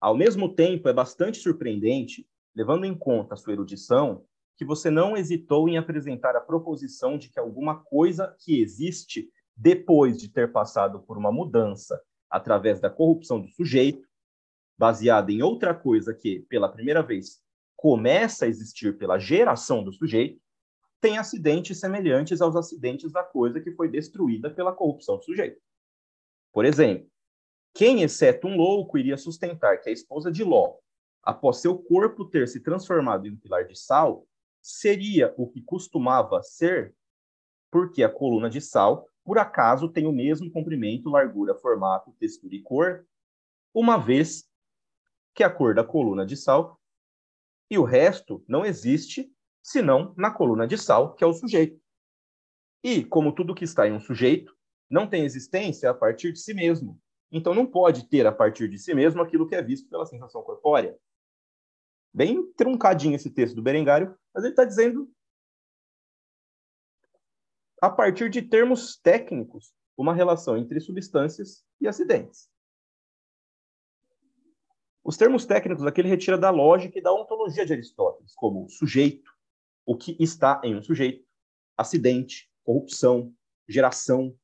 Ao mesmo tempo, é bastante surpreendente levando em conta a sua erudição, que você não hesitou em apresentar a proposição de que alguma coisa que existe depois de ter passado por uma mudança através da corrupção do sujeito, baseada em outra coisa que, pela primeira vez, começa a existir pela geração do sujeito, tem acidentes semelhantes aos acidentes da coisa que foi destruída pela corrupção do sujeito. Por exemplo, quem, exceto um louco, iria sustentar que a esposa de Ló, após seu corpo ter se transformado em um pilar de sal, seria o que costumava ser, porque a coluna de sal, por acaso, tem o mesmo comprimento, largura, formato, textura e cor, uma vez que a cor da coluna de sal e o resto não existe senão na coluna de sal, que é o sujeito. E, como tudo que está em um sujeito, não tem existência a partir de si mesmo. Então, não pode ter a partir de si mesmo aquilo que é visto pela sensação corpórea. Bem truncadinho esse texto do Berengário, mas ele está dizendo, a partir de termos técnicos, uma relação entre substâncias e acidentes. Os termos técnicos aqui ele retira da lógica e da ontologia de Aristóteles, como sujeito, o que está em um sujeito, acidente, corrupção, geração.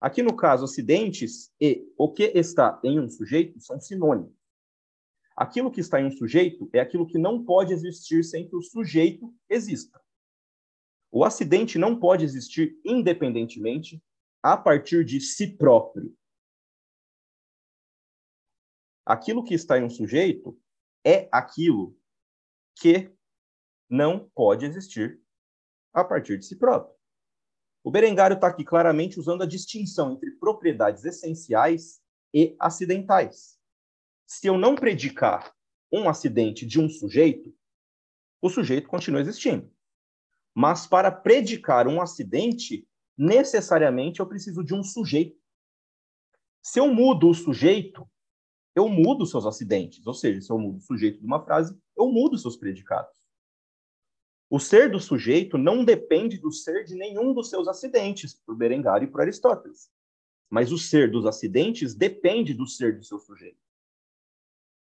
Aqui no caso, acidentes e o que está em um sujeito são sinônimos. Aquilo que está em um sujeito é aquilo que não pode existir sem que o sujeito exista. O acidente não pode existir independentemente a partir de si próprio aquilo que está em um sujeito é aquilo que não pode existir a partir de si próprio. O Berengário está aqui claramente usando a distinção entre propriedades essenciais e acidentais. Se eu não predicar um acidente de um sujeito, o sujeito continua existindo. Mas para predicar um acidente, necessariamente eu preciso de um sujeito. Se eu mudo o sujeito, eu mudo seus acidentes. Ou seja, se eu mudo o sujeito de uma frase, eu mudo seus predicados. O ser do sujeito não depende do ser de nenhum dos seus acidentes, por Berengário e por Aristóteles. Mas o ser dos acidentes depende do ser do seu sujeito.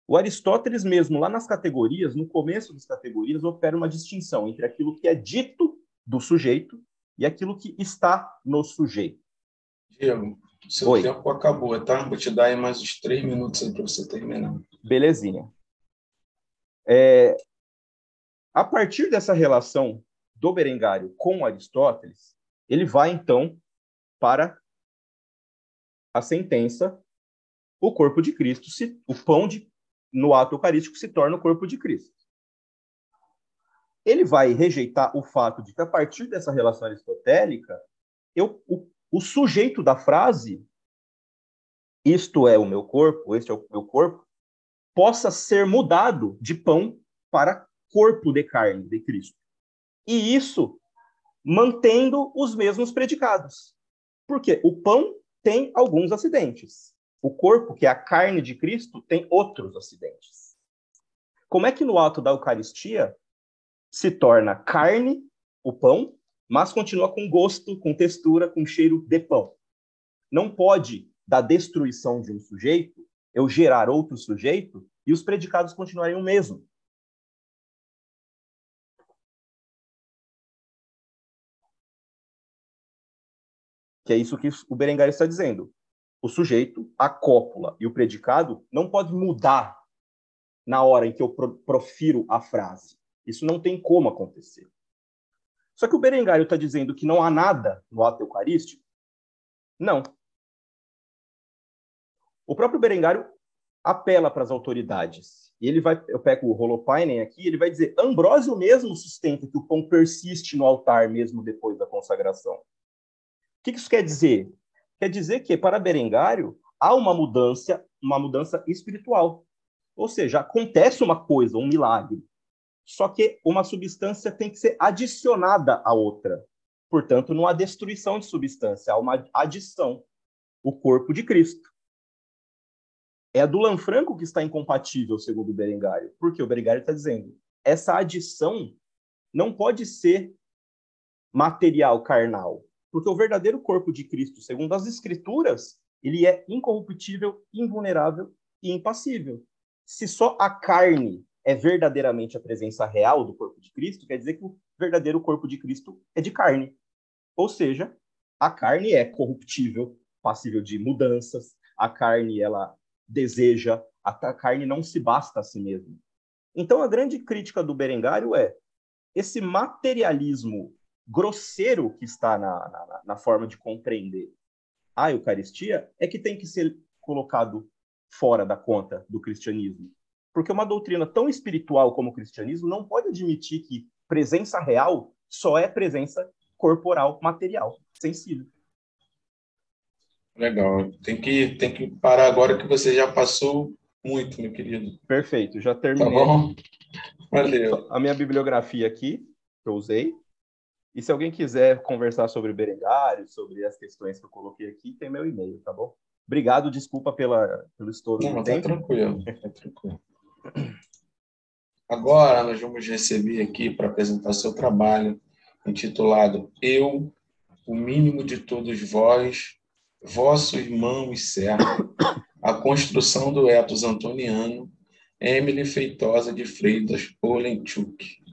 O Aristóteles mesmo, lá nas categorias, no começo das categorias, opera uma distinção entre aquilo que é dito do sujeito e aquilo que está no sujeito. Diego, seu Oi. tempo acabou, tá? Vou te dar aí mais uns três minutos para você terminar. Belezinha. É, a partir dessa relação do Berengário com Aristóteles, ele vai então para a sentença: o corpo de Cristo, se, o pão de, no ato eucarístico se torna o corpo de Cristo. Ele vai rejeitar o fato de que, a partir dessa relação aristotélica, eu, o o sujeito da frase, isto é o meu corpo, este é o meu corpo, possa ser mudado de pão para corpo de carne de Cristo. E isso mantendo os mesmos predicados. Porque o pão tem alguns acidentes. O corpo, que é a carne de Cristo, tem outros acidentes. Como é que no ato da Eucaristia se torna carne o pão mas continua com gosto, com textura, com cheiro de pão. Não pode, da destruição de um sujeito, eu gerar outro sujeito e os predicados continuarem o mesmo. Que é isso que o Berengar está dizendo. O sujeito, a cópula e o predicado não pode mudar na hora em que eu profiro a frase. Isso não tem como acontecer. Só que o Berengário está dizendo que não há nada no ato eucarístico? Não. O próprio Berengário apela para as autoridades. E ele vai, eu pego o Holopainen aqui, ele vai dizer, Ambrósio mesmo sustenta que o pão persiste no altar mesmo depois da consagração. Que isso quer dizer? Quer dizer que para Berengário há uma mudança, uma mudança espiritual. Ou seja, acontece uma coisa, um milagre só que uma substância tem que ser adicionada à outra. Portanto, não há destruição de substância, há uma adição. O corpo de Cristo. É a do Lanfranco que está incompatível, segundo o Berengário. Porque o Berengário está dizendo essa adição não pode ser material, carnal. Porque o verdadeiro corpo de Cristo, segundo as Escrituras, ele é incorruptível, invulnerável e impassível. Se só a carne é verdadeiramente a presença real do corpo de Cristo, quer dizer que o verdadeiro corpo de Cristo é de carne. Ou seja, a carne é corruptível, passível de mudanças, a carne ela deseja, a carne não se basta a si mesma. Então a grande crítica do Berengário é esse materialismo grosseiro que está na, na, na forma de compreender a Eucaristia é que tem que ser colocado fora da conta do cristianismo. Porque uma doutrina tão espiritual como o cristianismo não pode admitir que presença real só é presença corporal, material, sensível. Legal. Tem que, tem que parar agora que você já passou muito, meu querido. Perfeito, já terminei. Tá bom? Valeu. A minha bibliografia aqui, que eu usei. E se alguém quiser conversar sobre Berengário, sobre as questões que eu coloquei aqui, tem meu e-mail, tá bom? Obrigado, desculpa pela, pelo estouro Não, tá tranquilo, tá tranquilo. Agora nós vamos receber aqui para apresentar seu trabalho intitulado Eu, o mínimo de todos vós, vosso irmão e servo, a construção do etos antoniano, Emily Feitosa de Freitas Olenchuk.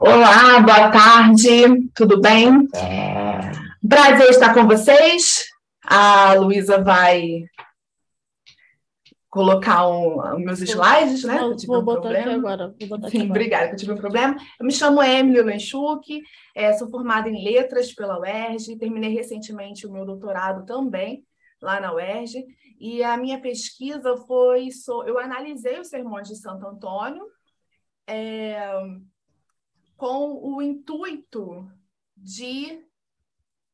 Olá, boa tarde, tudo bem? Ah, Prazer estar com vocês. A Luísa vai colocar um, meus slides, né? Tive vou um botar aqui problema. agora. Vou botar aqui Sim, agora. obrigada, que eu tive um problema. Eu me chamo Emily Lenchuk, é, sou formada em letras pela UERJ, terminei recentemente o meu doutorado também lá na UERJ, e a minha pesquisa foi, so- eu analisei os sermões de Santo Antônio é, com o intuito de,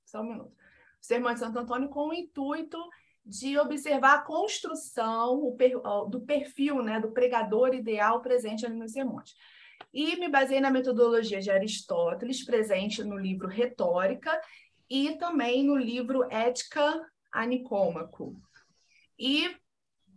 só um minuto, os sermões de Santo Antônio com o intuito de observar a construção o do perfil né, do pregador ideal presente ali nos sermões. E me baseei na metodologia de Aristóteles, presente no livro Retórica e também no livro Ética a Nicômaco. E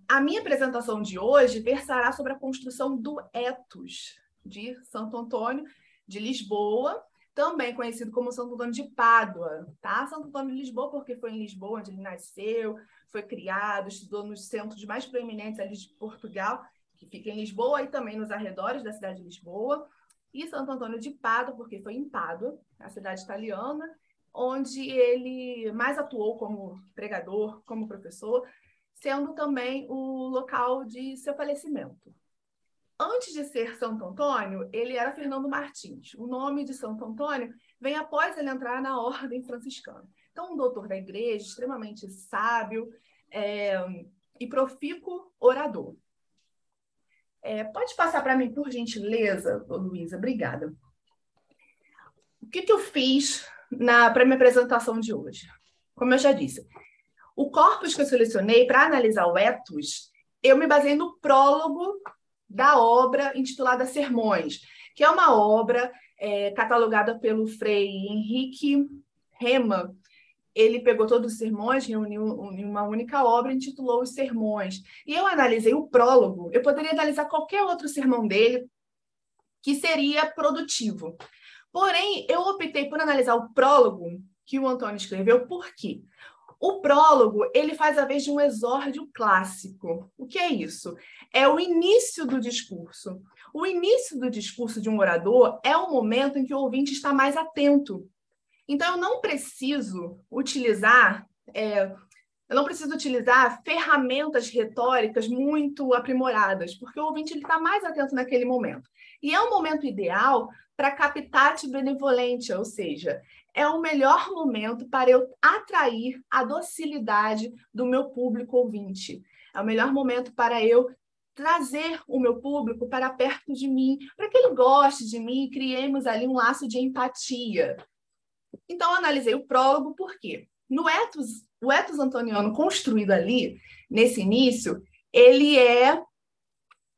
a minha apresentação de hoje versará sobre a construção do etos de Santo Antônio de Lisboa, também conhecido como Santo Antônio de Pádua, tá? Santo Antônio de Lisboa, porque foi em Lisboa onde ele nasceu, foi criado, estudou nos centros mais proeminentes ali de Portugal, que fica em Lisboa e também nos arredores da cidade de Lisboa. E Santo Antônio de Pádua, porque foi em Pádua, a cidade italiana, onde ele mais atuou como pregador, como professor, sendo também o local de seu falecimento. Antes de ser Santo Antônio, ele era Fernando Martins. O nome de Santo Antônio vem após ele entrar na ordem franciscana. Então, um doutor da igreja, extremamente sábio é, e profícuo orador. É, pode passar para mim, por gentileza, Luísa? Obrigada. O que, que eu fiz para minha apresentação de hoje? Como eu já disse, o corpus que eu selecionei para analisar o etos, eu me baseei no prólogo da obra intitulada Sermões, que é uma obra é, catalogada pelo Frei Henrique Rema. Ele pegou todos os sermões, reuniu em uma única obra e intitulou os Sermões. E eu analisei o prólogo. Eu poderia analisar qualquer outro sermão dele que seria produtivo. Porém, eu optei por analisar o prólogo que o Antônio escreveu, por quê? O prólogo, ele faz a vez de um exórdio clássico. O que é isso? É o início do discurso. O início do discurso de um orador é o momento em que o ouvinte está mais atento. Então, eu não preciso utilizar, é, eu não preciso utilizar ferramentas retóricas muito aprimoradas, porque o ouvinte está mais atento naquele momento. E é um momento ideal para captate benevolente, ou seja, é o melhor momento para eu atrair a docilidade do meu público ouvinte. É o melhor momento para eu trazer o meu público para perto de mim, para que ele goste de mim e criemos ali um laço de empatia. Então, eu analisei o prólogo, por quê? No etos, o etos antoniano construído ali, nesse início, ele é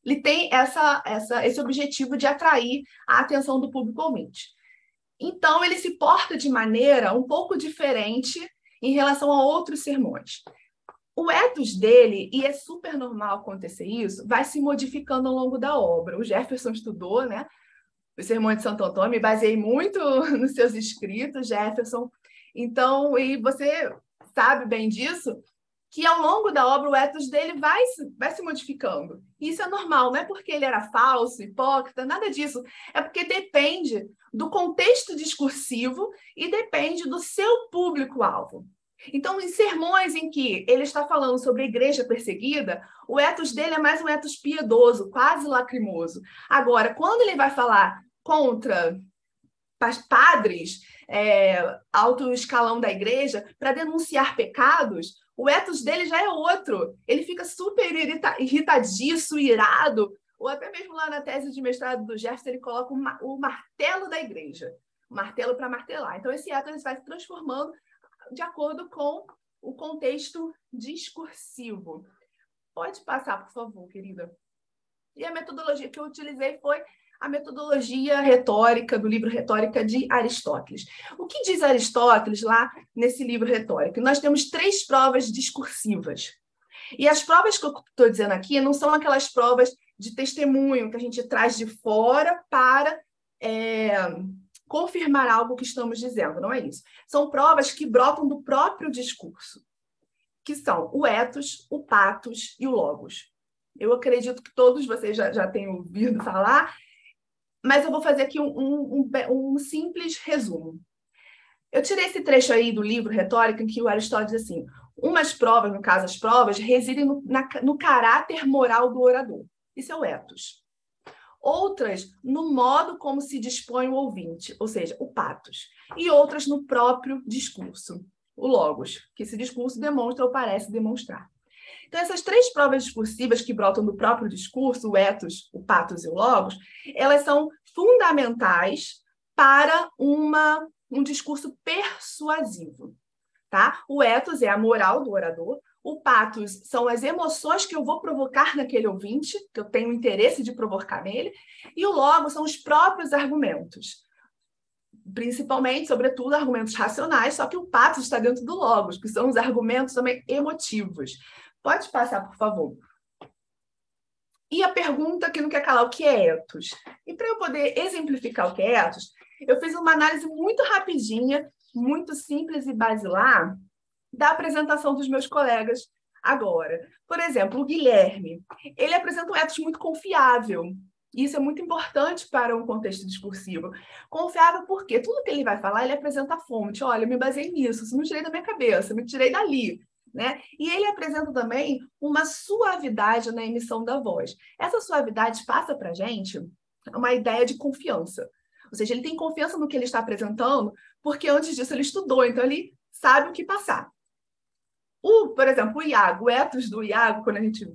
ele tem essa, essa, esse objetivo de atrair a atenção do público ouvinte. Então, ele se porta de maneira um pouco diferente em relação a outros sermões. O ethos dele, e é super normal acontecer isso, vai se modificando ao longo da obra. O Jefferson estudou, né? Os sermões de Santo Antônio, me baseei muito nos seus escritos, Jefferson. Então, e você sabe bem disso, que ao longo da obra o ethos dele vai, vai se modificando. Isso é normal, não é porque ele era falso, hipócrita, nada disso. É porque depende do contexto discursivo e depende do seu público-alvo. Então, em sermões em que ele está falando sobre a igreja perseguida, o ethos dele é mais um ethos piedoso, quase lacrimoso. Agora, quando ele vai falar contra padres, é, alto escalão da igreja, para denunciar pecados, o ethos dele já é outro. Ele fica super irrita irritadiço, irado, ou até mesmo lá na tese de mestrado do Jefferson, ele coloca o, ma o martelo da igreja, o martelo para martelar. Então, esse ethos vai se transformando de acordo com o contexto discursivo. Pode passar, por favor, querida. E a metodologia que eu utilizei foi a metodologia retórica do livro Retórica de Aristóteles. O que diz Aristóteles lá nesse livro Retórica? Nós temos três provas discursivas. E as provas que eu estou dizendo aqui não são aquelas provas de testemunho que a gente traz de fora para é, confirmar algo que estamos dizendo, não é isso. São provas que brotam do próprio discurso, que são o ethos, o patos e o logos. Eu acredito que todos vocês já, já tenham ouvido falar, mas eu vou fazer aqui um, um, um, um simples resumo. Eu tirei esse trecho aí do livro Retórica, em que o Aristóteles diz assim: umas provas, no caso as provas, residem no, na, no caráter moral do orador. Isso é o ethos. Outras no modo como se dispõe o ouvinte, ou seja, o patos. E outras no próprio discurso, o logos, que esse discurso demonstra ou parece demonstrar. Então, essas três provas discursivas que brotam do próprio discurso, o ethos, o patos e o logos, elas são fundamentais para uma, um discurso persuasivo. Tá? O ethos é a moral do orador, o patos são as emoções que eu vou provocar naquele ouvinte, que eu tenho interesse de provocar nele, e o logos são os próprios argumentos. Principalmente, sobretudo, argumentos racionais, só que o patos está dentro do logos, que são os argumentos também emotivos. Pode passar, por favor. E a pergunta que não quer calar, o que é ethos? E para eu poder exemplificar o que é ethos, eu fiz uma análise muito rapidinha, muito simples e basilar da apresentação dos meus colegas agora. Por exemplo, o Guilherme, ele apresenta um ethos muito confiável. Isso é muito importante para um contexto discursivo. Confiável porque tudo que ele vai falar, ele apresenta a fonte. Olha, eu me baseei nisso, isso não tirei da minha cabeça, me tirei dali. Né? E ele apresenta também uma suavidade na emissão da voz. Essa suavidade passa para a gente uma ideia de confiança. Ou seja, ele tem confiança no que ele está apresentando, porque antes disso ele estudou, então ele sabe o que passar. O, por exemplo, o Iago, o ethos do Iago, quando a gente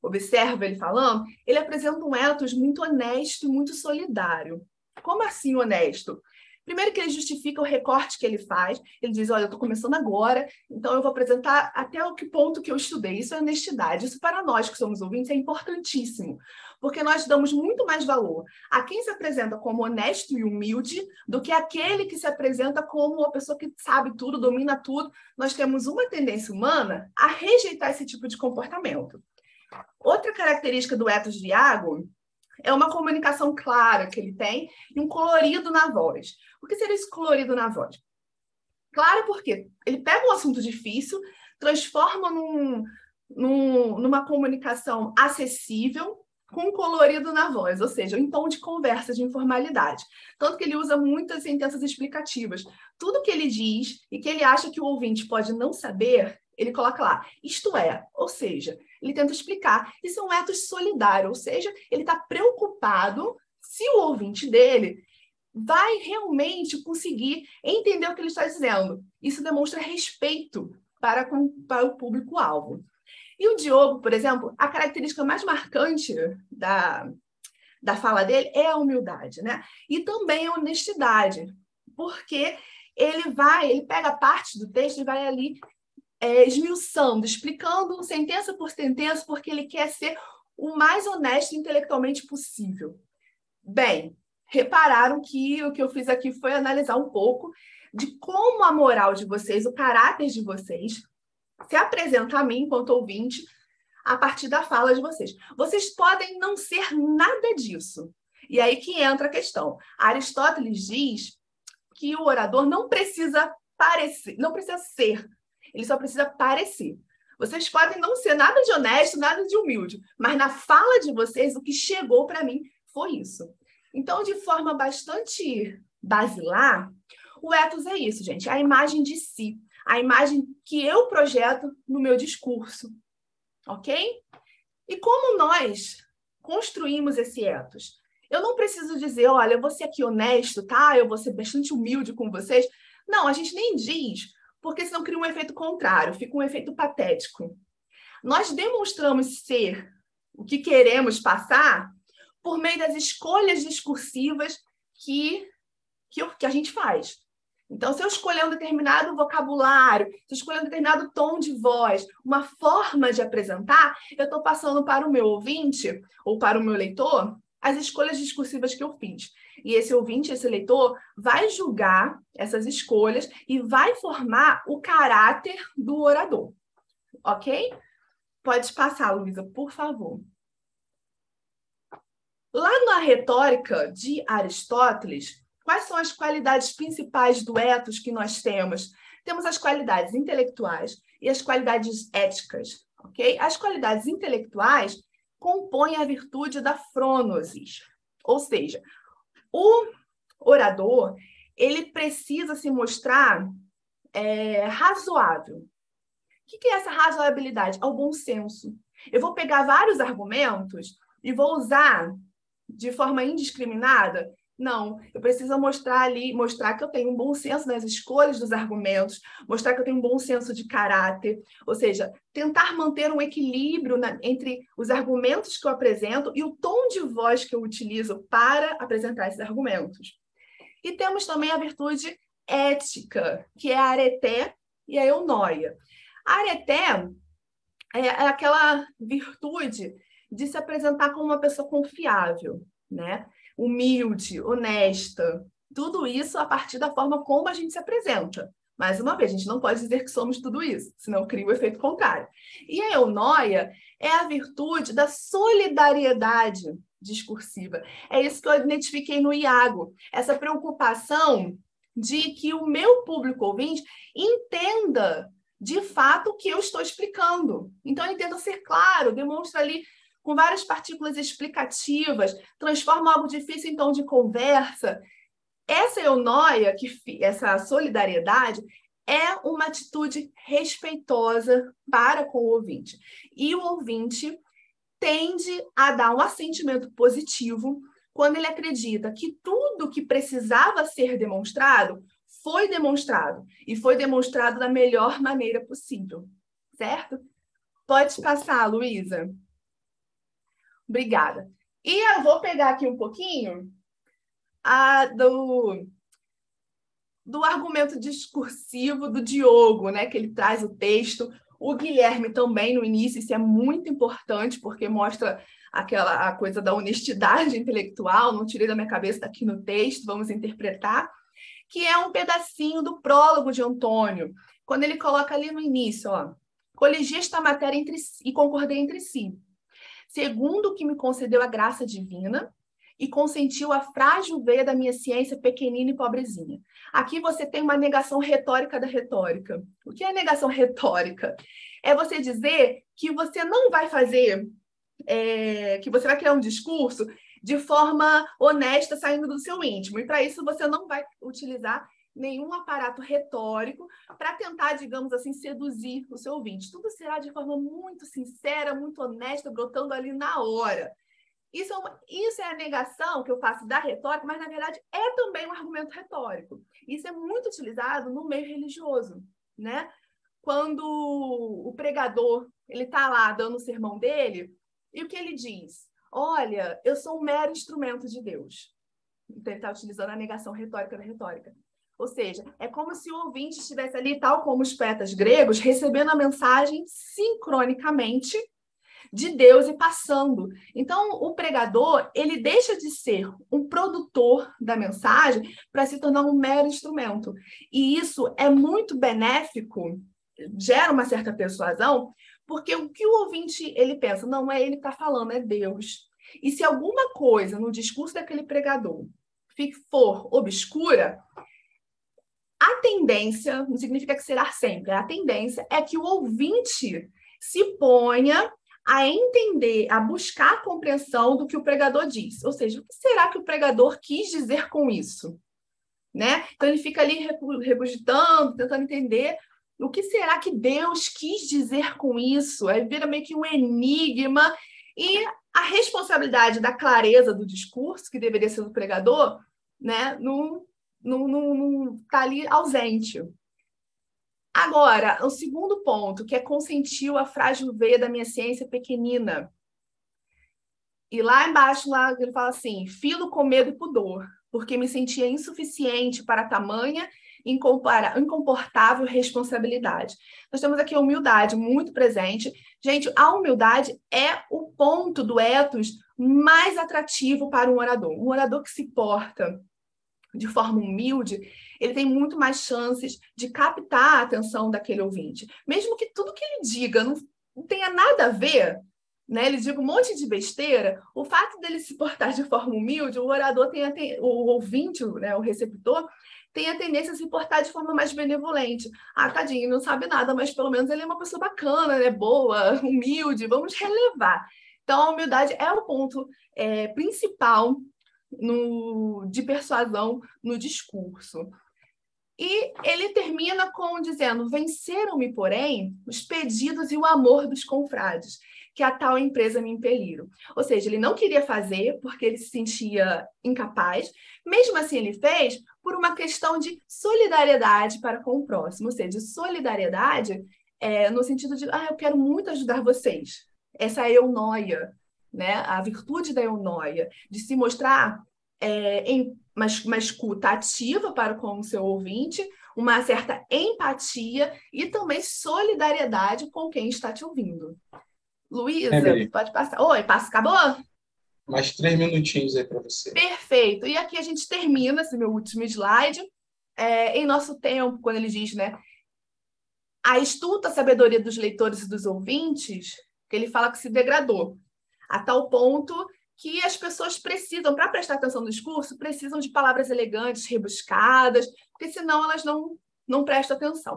observa ele falando, ele apresenta um ethos muito honesto e muito solidário. Como assim honesto? Primeiro que ele justifica o recorte que ele faz, ele diz, olha, eu estou começando agora, então eu vou apresentar até o que ponto que eu estudei. Isso é honestidade. Isso para nós que somos ouvintes é importantíssimo, porque nós damos muito mais valor a quem se apresenta como honesto e humilde do que aquele que se apresenta como uma pessoa que sabe tudo, domina tudo. Nós temos uma tendência humana a rejeitar esse tipo de comportamento. Outra característica do ethos de Iago é uma comunicação clara que ele tem e um colorido na voz. O que seria esse colorido na voz? Claro, porque ele pega um assunto difícil, transforma num, num, numa comunicação acessível, com colorido na voz, ou seja, em tom de conversa, de informalidade. Tanto que ele usa muitas sentenças explicativas. Tudo que ele diz e que ele acha que o ouvinte pode não saber, ele coloca lá, isto é, ou seja, ele tenta explicar. Isso é um ethos solidário, ou seja, ele está preocupado se o ouvinte dele vai realmente conseguir entender o que ele está dizendo. Isso demonstra respeito para, com, para o público-alvo. E o Diogo, por exemplo, a característica mais marcante da, da fala dele é a humildade, né? E também a honestidade, porque ele vai, ele pega parte do texto e vai ali é, esmiuçando, explicando sentença por sentença, porque ele quer ser o mais honesto intelectualmente possível. Bem, repararam que o que eu fiz aqui foi analisar um pouco de como a moral de vocês, o caráter de vocês, se apresenta a mim, enquanto ouvinte, a partir da fala de vocês. Vocês podem não ser nada disso. E aí que entra a questão. Aristóteles diz que o orador não precisa parecer, não precisa ser ele só precisa parecer. Vocês podem não ser nada de honesto, nada de humilde, mas na fala de vocês, o que chegou para mim foi isso. Então, de forma bastante basilar, o ethos é isso, gente, a imagem de si, a imagem que eu projeto no meu discurso, ok? E como nós construímos esse ethos? Eu não preciso dizer, olha, eu vou ser aqui honesto, tá? Eu vou ser bastante humilde com vocês. Não, a gente nem diz, porque senão cria um efeito contrário, fica um efeito patético. Nós demonstramos ser o que queremos passar por meio das escolhas discursivas que, que, que a gente faz. Então, se eu escolher um determinado vocabulário, se eu escolher um determinado tom de voz, uma forma de apresentar, eu estou passando para o meu ouvinte ou para o meu leitor as escolhas discursivas que eu fiz. E esse ouvinte, esse leitor, vai julgar essas escolhas e vai formar o caráter do orador. Ok? Pode passar, Luísa, por favor. Lá na retórica de Aristóteles, quais são as qualidades principais do ethos que nós temos? Temos as qualidades intelectuais e as qualidades éticas, ok? As qualidades intelectuais compõe a virtude da frônosis. Ou seja, o orador ele precisa se mostrar é, razoável. O que é essa razoabilidade? É o bom senso. Eu vou pegar vários argumentos e vou usar de forma indiscriminada não, eu preciso mostrar ali, mostrar que eu tenho um bom senso nas escolhas dos argumentos, mostrar que eu tenho um bom senso de caráter, ou seja, tentar manter um equilíbrio na, entre os argumentos que eu apresento e o tom de voz que eu utilizo para apresentar esses argumentos. E temos também a virtude ética, que é a areté e a eunóia. A areté é, é aquela virtude de se apresentar como uma pessoa confiável, né? Humilde, honesta. Tudo isso a partir da forma como a gente se apresenta. Mais uma vez, a gente não pode dizer que somos tudo isso, senão cria o efeito contrário. E a eunoia é a virtude da solidariedade discursiva. É isso que eu identifiquei no Iago, essa preocupação de que o meu público ouvinte entenda de fato o que eu estou explicando. Então, eu tento ser claro, demonstra ali com várias partículas explicativas, transforma algo difícil em tom de conversa. Essa eunoia, que, essa solidariedade, é uma atitude respeitosa para com o ouvinte. E o ouvinte tende a dar um assentimento positivo quando ele acredita que tudo que precisava ser demonstrado foi demonstrado e foi demonstrado da melhor maneira possível, certo? Pode passar, Luísa. Obrigada. E eu vou pegar aqui um pouquinho a, do, do argumento discursivo do Diogo, né? Que ele traz o texto. O Guilherme também no início, isso é muito importante, porque mostra aquela a coisa da honestidade intelectual, não tirei da minha cabeça, está aqui no texto, vamos interpretar, que é um pedacinho do prólogo de Antônio, quando ele coloca ali no início, ó, coligi esta matéria entre si, e concordei entre si segundo que me concedeu a graça divina e consentiu a frágil veia da minha ciência pequenina e pobrezinha. Aqui você tem uma negação retórica da retórica. O que é negação retórica? É você dizer que você não vai fazer, é, que você vai criar um discurso de forma honesta saindo do seu íntimo. E para isso você não vai utilizar nenhum aparato retórico para tentar, digamos assim, seduzir o seu ouvinte. Tudo será de forma muito sincera, muito honesta, brotando ali na hora. Isso é, uma, isso é a negação que eu faço da retórica, mas na verdade é também um argumento retórico. Isso é muito utilizado no meio religioso, né? Quando o pregador ele está lá dando o sermão dele e o que ele diz? Olha, eu sou um mero instrumento de Deus. Então ele está utilizando a negação retórica da retórica. Ou seja, é como se o ouvinte estivesse ali, tal como os poetas gregos, recebendo a mensagem sincronicamente de Deus e passando. Então, o pregador, ele deixa de ser um produtor da mensagem para se tornar um mero instrumento. E isso é muito benéfico, gera uma certa persuasão, porque o que o ouvinte ele pensa, não é ele que está falando, é Deus. E se alguma coisa no discurso daquele pregador for obscura, a tendência, não significa que será sempre, a tendência é que o ouvinte se ponha a entender, a buscar a compreensão do que o pregador diz. Ou seja, o que será que o pregador quis dizer com isso? Né? Então ele fica ali regurgitando, tentando entender o que será que Deus quis dizer com isso? Aí vira meio que um enigma e a responsabilidade da clareza do discurso, que deveria ser do pregador, né, não, não, não, não tá ali ausente. Agora, o segundo ponto, que é consentiu a frágil veia da minha ciência pequenina. E lá embaixo, lá, ele fala assim: filo com medo e pudor, porque me sentia insuficiente para tamanha incomportável responsabilidade. Nós temos aqui a humildade muito presente. Gente, a humildade é o ponto do ethos mais atrativo para um orador. Um orador que se porta de forma humilde, ele tem muito mais chances de captar a atenção daquele ouvinte. Mesmo que tudo que ele diga não, tenha nada a ver, né? Ele diga um monte de besteira, o fato dele se portar de forma humilde, o orador tem, a, o ouvinte, né, o receptor, tem a tendência a se portar de forma mais benevolente. Ah, tadinho, não sabe nada, mas pelo menos ele é uma pessoa bacana, né? boa, humilde, vamos relevar. Então, a humildade é o ponto é, principal no, de persuasão no discurso. E ele termina com dizendo: Venceram-me, porém, os pedidos e o amor dos confrades, que a tal empresa me impeliram. Ou seja, ele não queria fazer porque ele se sentia incapaz, mesmo assim ele fez por uma questão de solidariedade para com o próximo. Ou seja, solidariedade é, no sentido de: ah, eu quero muito ajudar vocês. Essa é eunoia, né? a virtude da eunoia, de se mostrar é, em uma, uma escuta ativa para com o seu ouvinte, uma certa empatia e também solidariedade com quem está te ouvindo. Luísa, é, pode passar. Oi, passa, acabou? Mais três minutinhos aí para você. Perfeito. E aqui a gente termina esse meu último slide. É, em nosso tempo, quando ele diz, né? A estuta sabedoria dos leitores e dos ouvintes, que ele fala que se degradou, a tal ponto que as pessoas precisam, para prestar atenção no discurso, precisam de palavras elegantes, rebuscadas, porque senão elas não, não prestam atenção.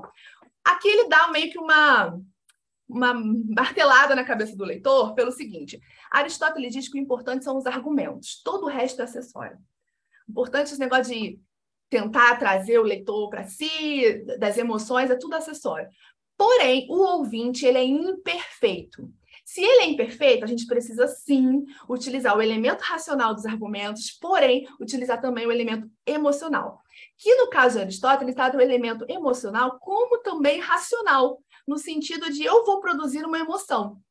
Aqui ele dá meio que uma, uma martelada na cabeça do leitor pelo seguinte: Aristóteles diz que o importante são os argumentos, todo o resto é acessório. Importante esse negócio de tentar trazer o leitor para si, das emoções, é tudo acessório. Porém, o ouvinte ele é imperfeito. Se ele é imperfeito, a gente precisa sim utilizar o elemento racional dos argumentos, porém, utilizar também o elemento emocional. Que no caso de Aristóteles, trata o elemento emocional como também racional, no sentido de eu vou produzir uma emoção.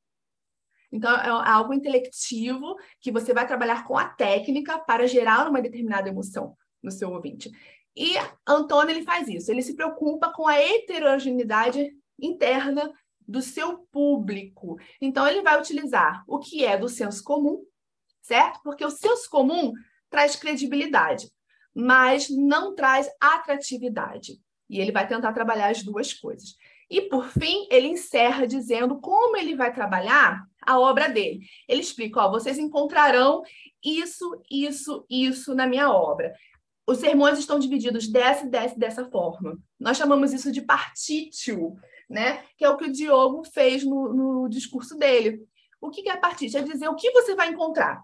Então, é algo intelectivo que você vai trabalhar com a técnica para gerar uma determinada emoção no seu ouvinte. E Antônio ele faz isso, ele se preocupa com a heterogeneidade interna do seu público. Então, ele vai utilizar o que é do senso comum, certo? Porque o senso comum traz credibilidade, mas não traz atratividade. E ele vai tentar trabalhar as duas coisas. E, por fim, ele encerra dizendo como ele vai trabalhar a obra dele. Ele explica: ó, vocês encontrarão isso, isso, isso na minha obra. Os sermões estão divididos dessa, dessa, dessa forma. Nós chamamos isso de partítio né? Que é o que o Diogo fez no, no discurso dele. O que, é partite? É dizer o que você vai encontrar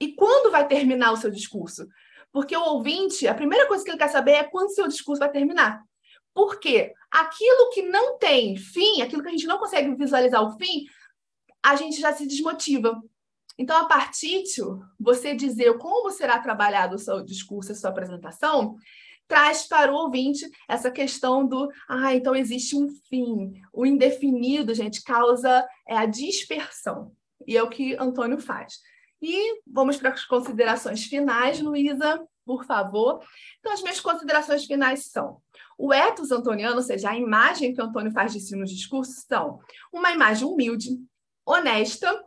e quando vai terminar o seu discurso. Porque o ouvinte, a primeira coisa que ele quer saber é quando seu discurso vai terminar. Porque aquilo que não tem fim, aquilo que a gente não consegue visualizar o fim, a gente já se desmotiva. Então, a partir de você dizer como será trabalhado o seu discurso, a sua apresentação, traz para o ouvinte essa questão do, ah, então existe um fim. O indefinido, gente, causa é, a dispersão. E é o que Antônio faz. E vamos para as considerações finais, Luísa, por favor. Então, as minhas considerações finais são: o ethos antoniano, ou seja, a imagem que Antônio faz de si nos discursos, são uma imagem humilde, honesta,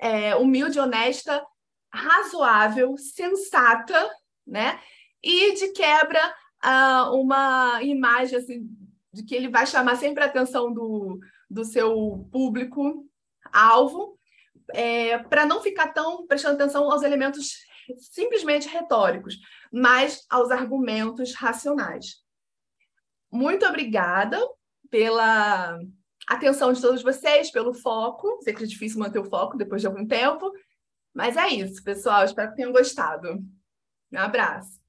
é, humilde, honesta, razoável, sensata, né? E de quebra uh, uma imagem assim, de que ele vai chamar sempre a atenção do, do seu público alvo, é, para não ficar tão prestando atenção aos elementos simplesmente retóricos, mas aos argumentos racionais. Muito obrigada pela atenção de todos vocês, pelo foco. Sei que é difícil manter o foco depois de algum tempo. Mas é isso, pessoal. Espero que tenham gostado. Um abraço.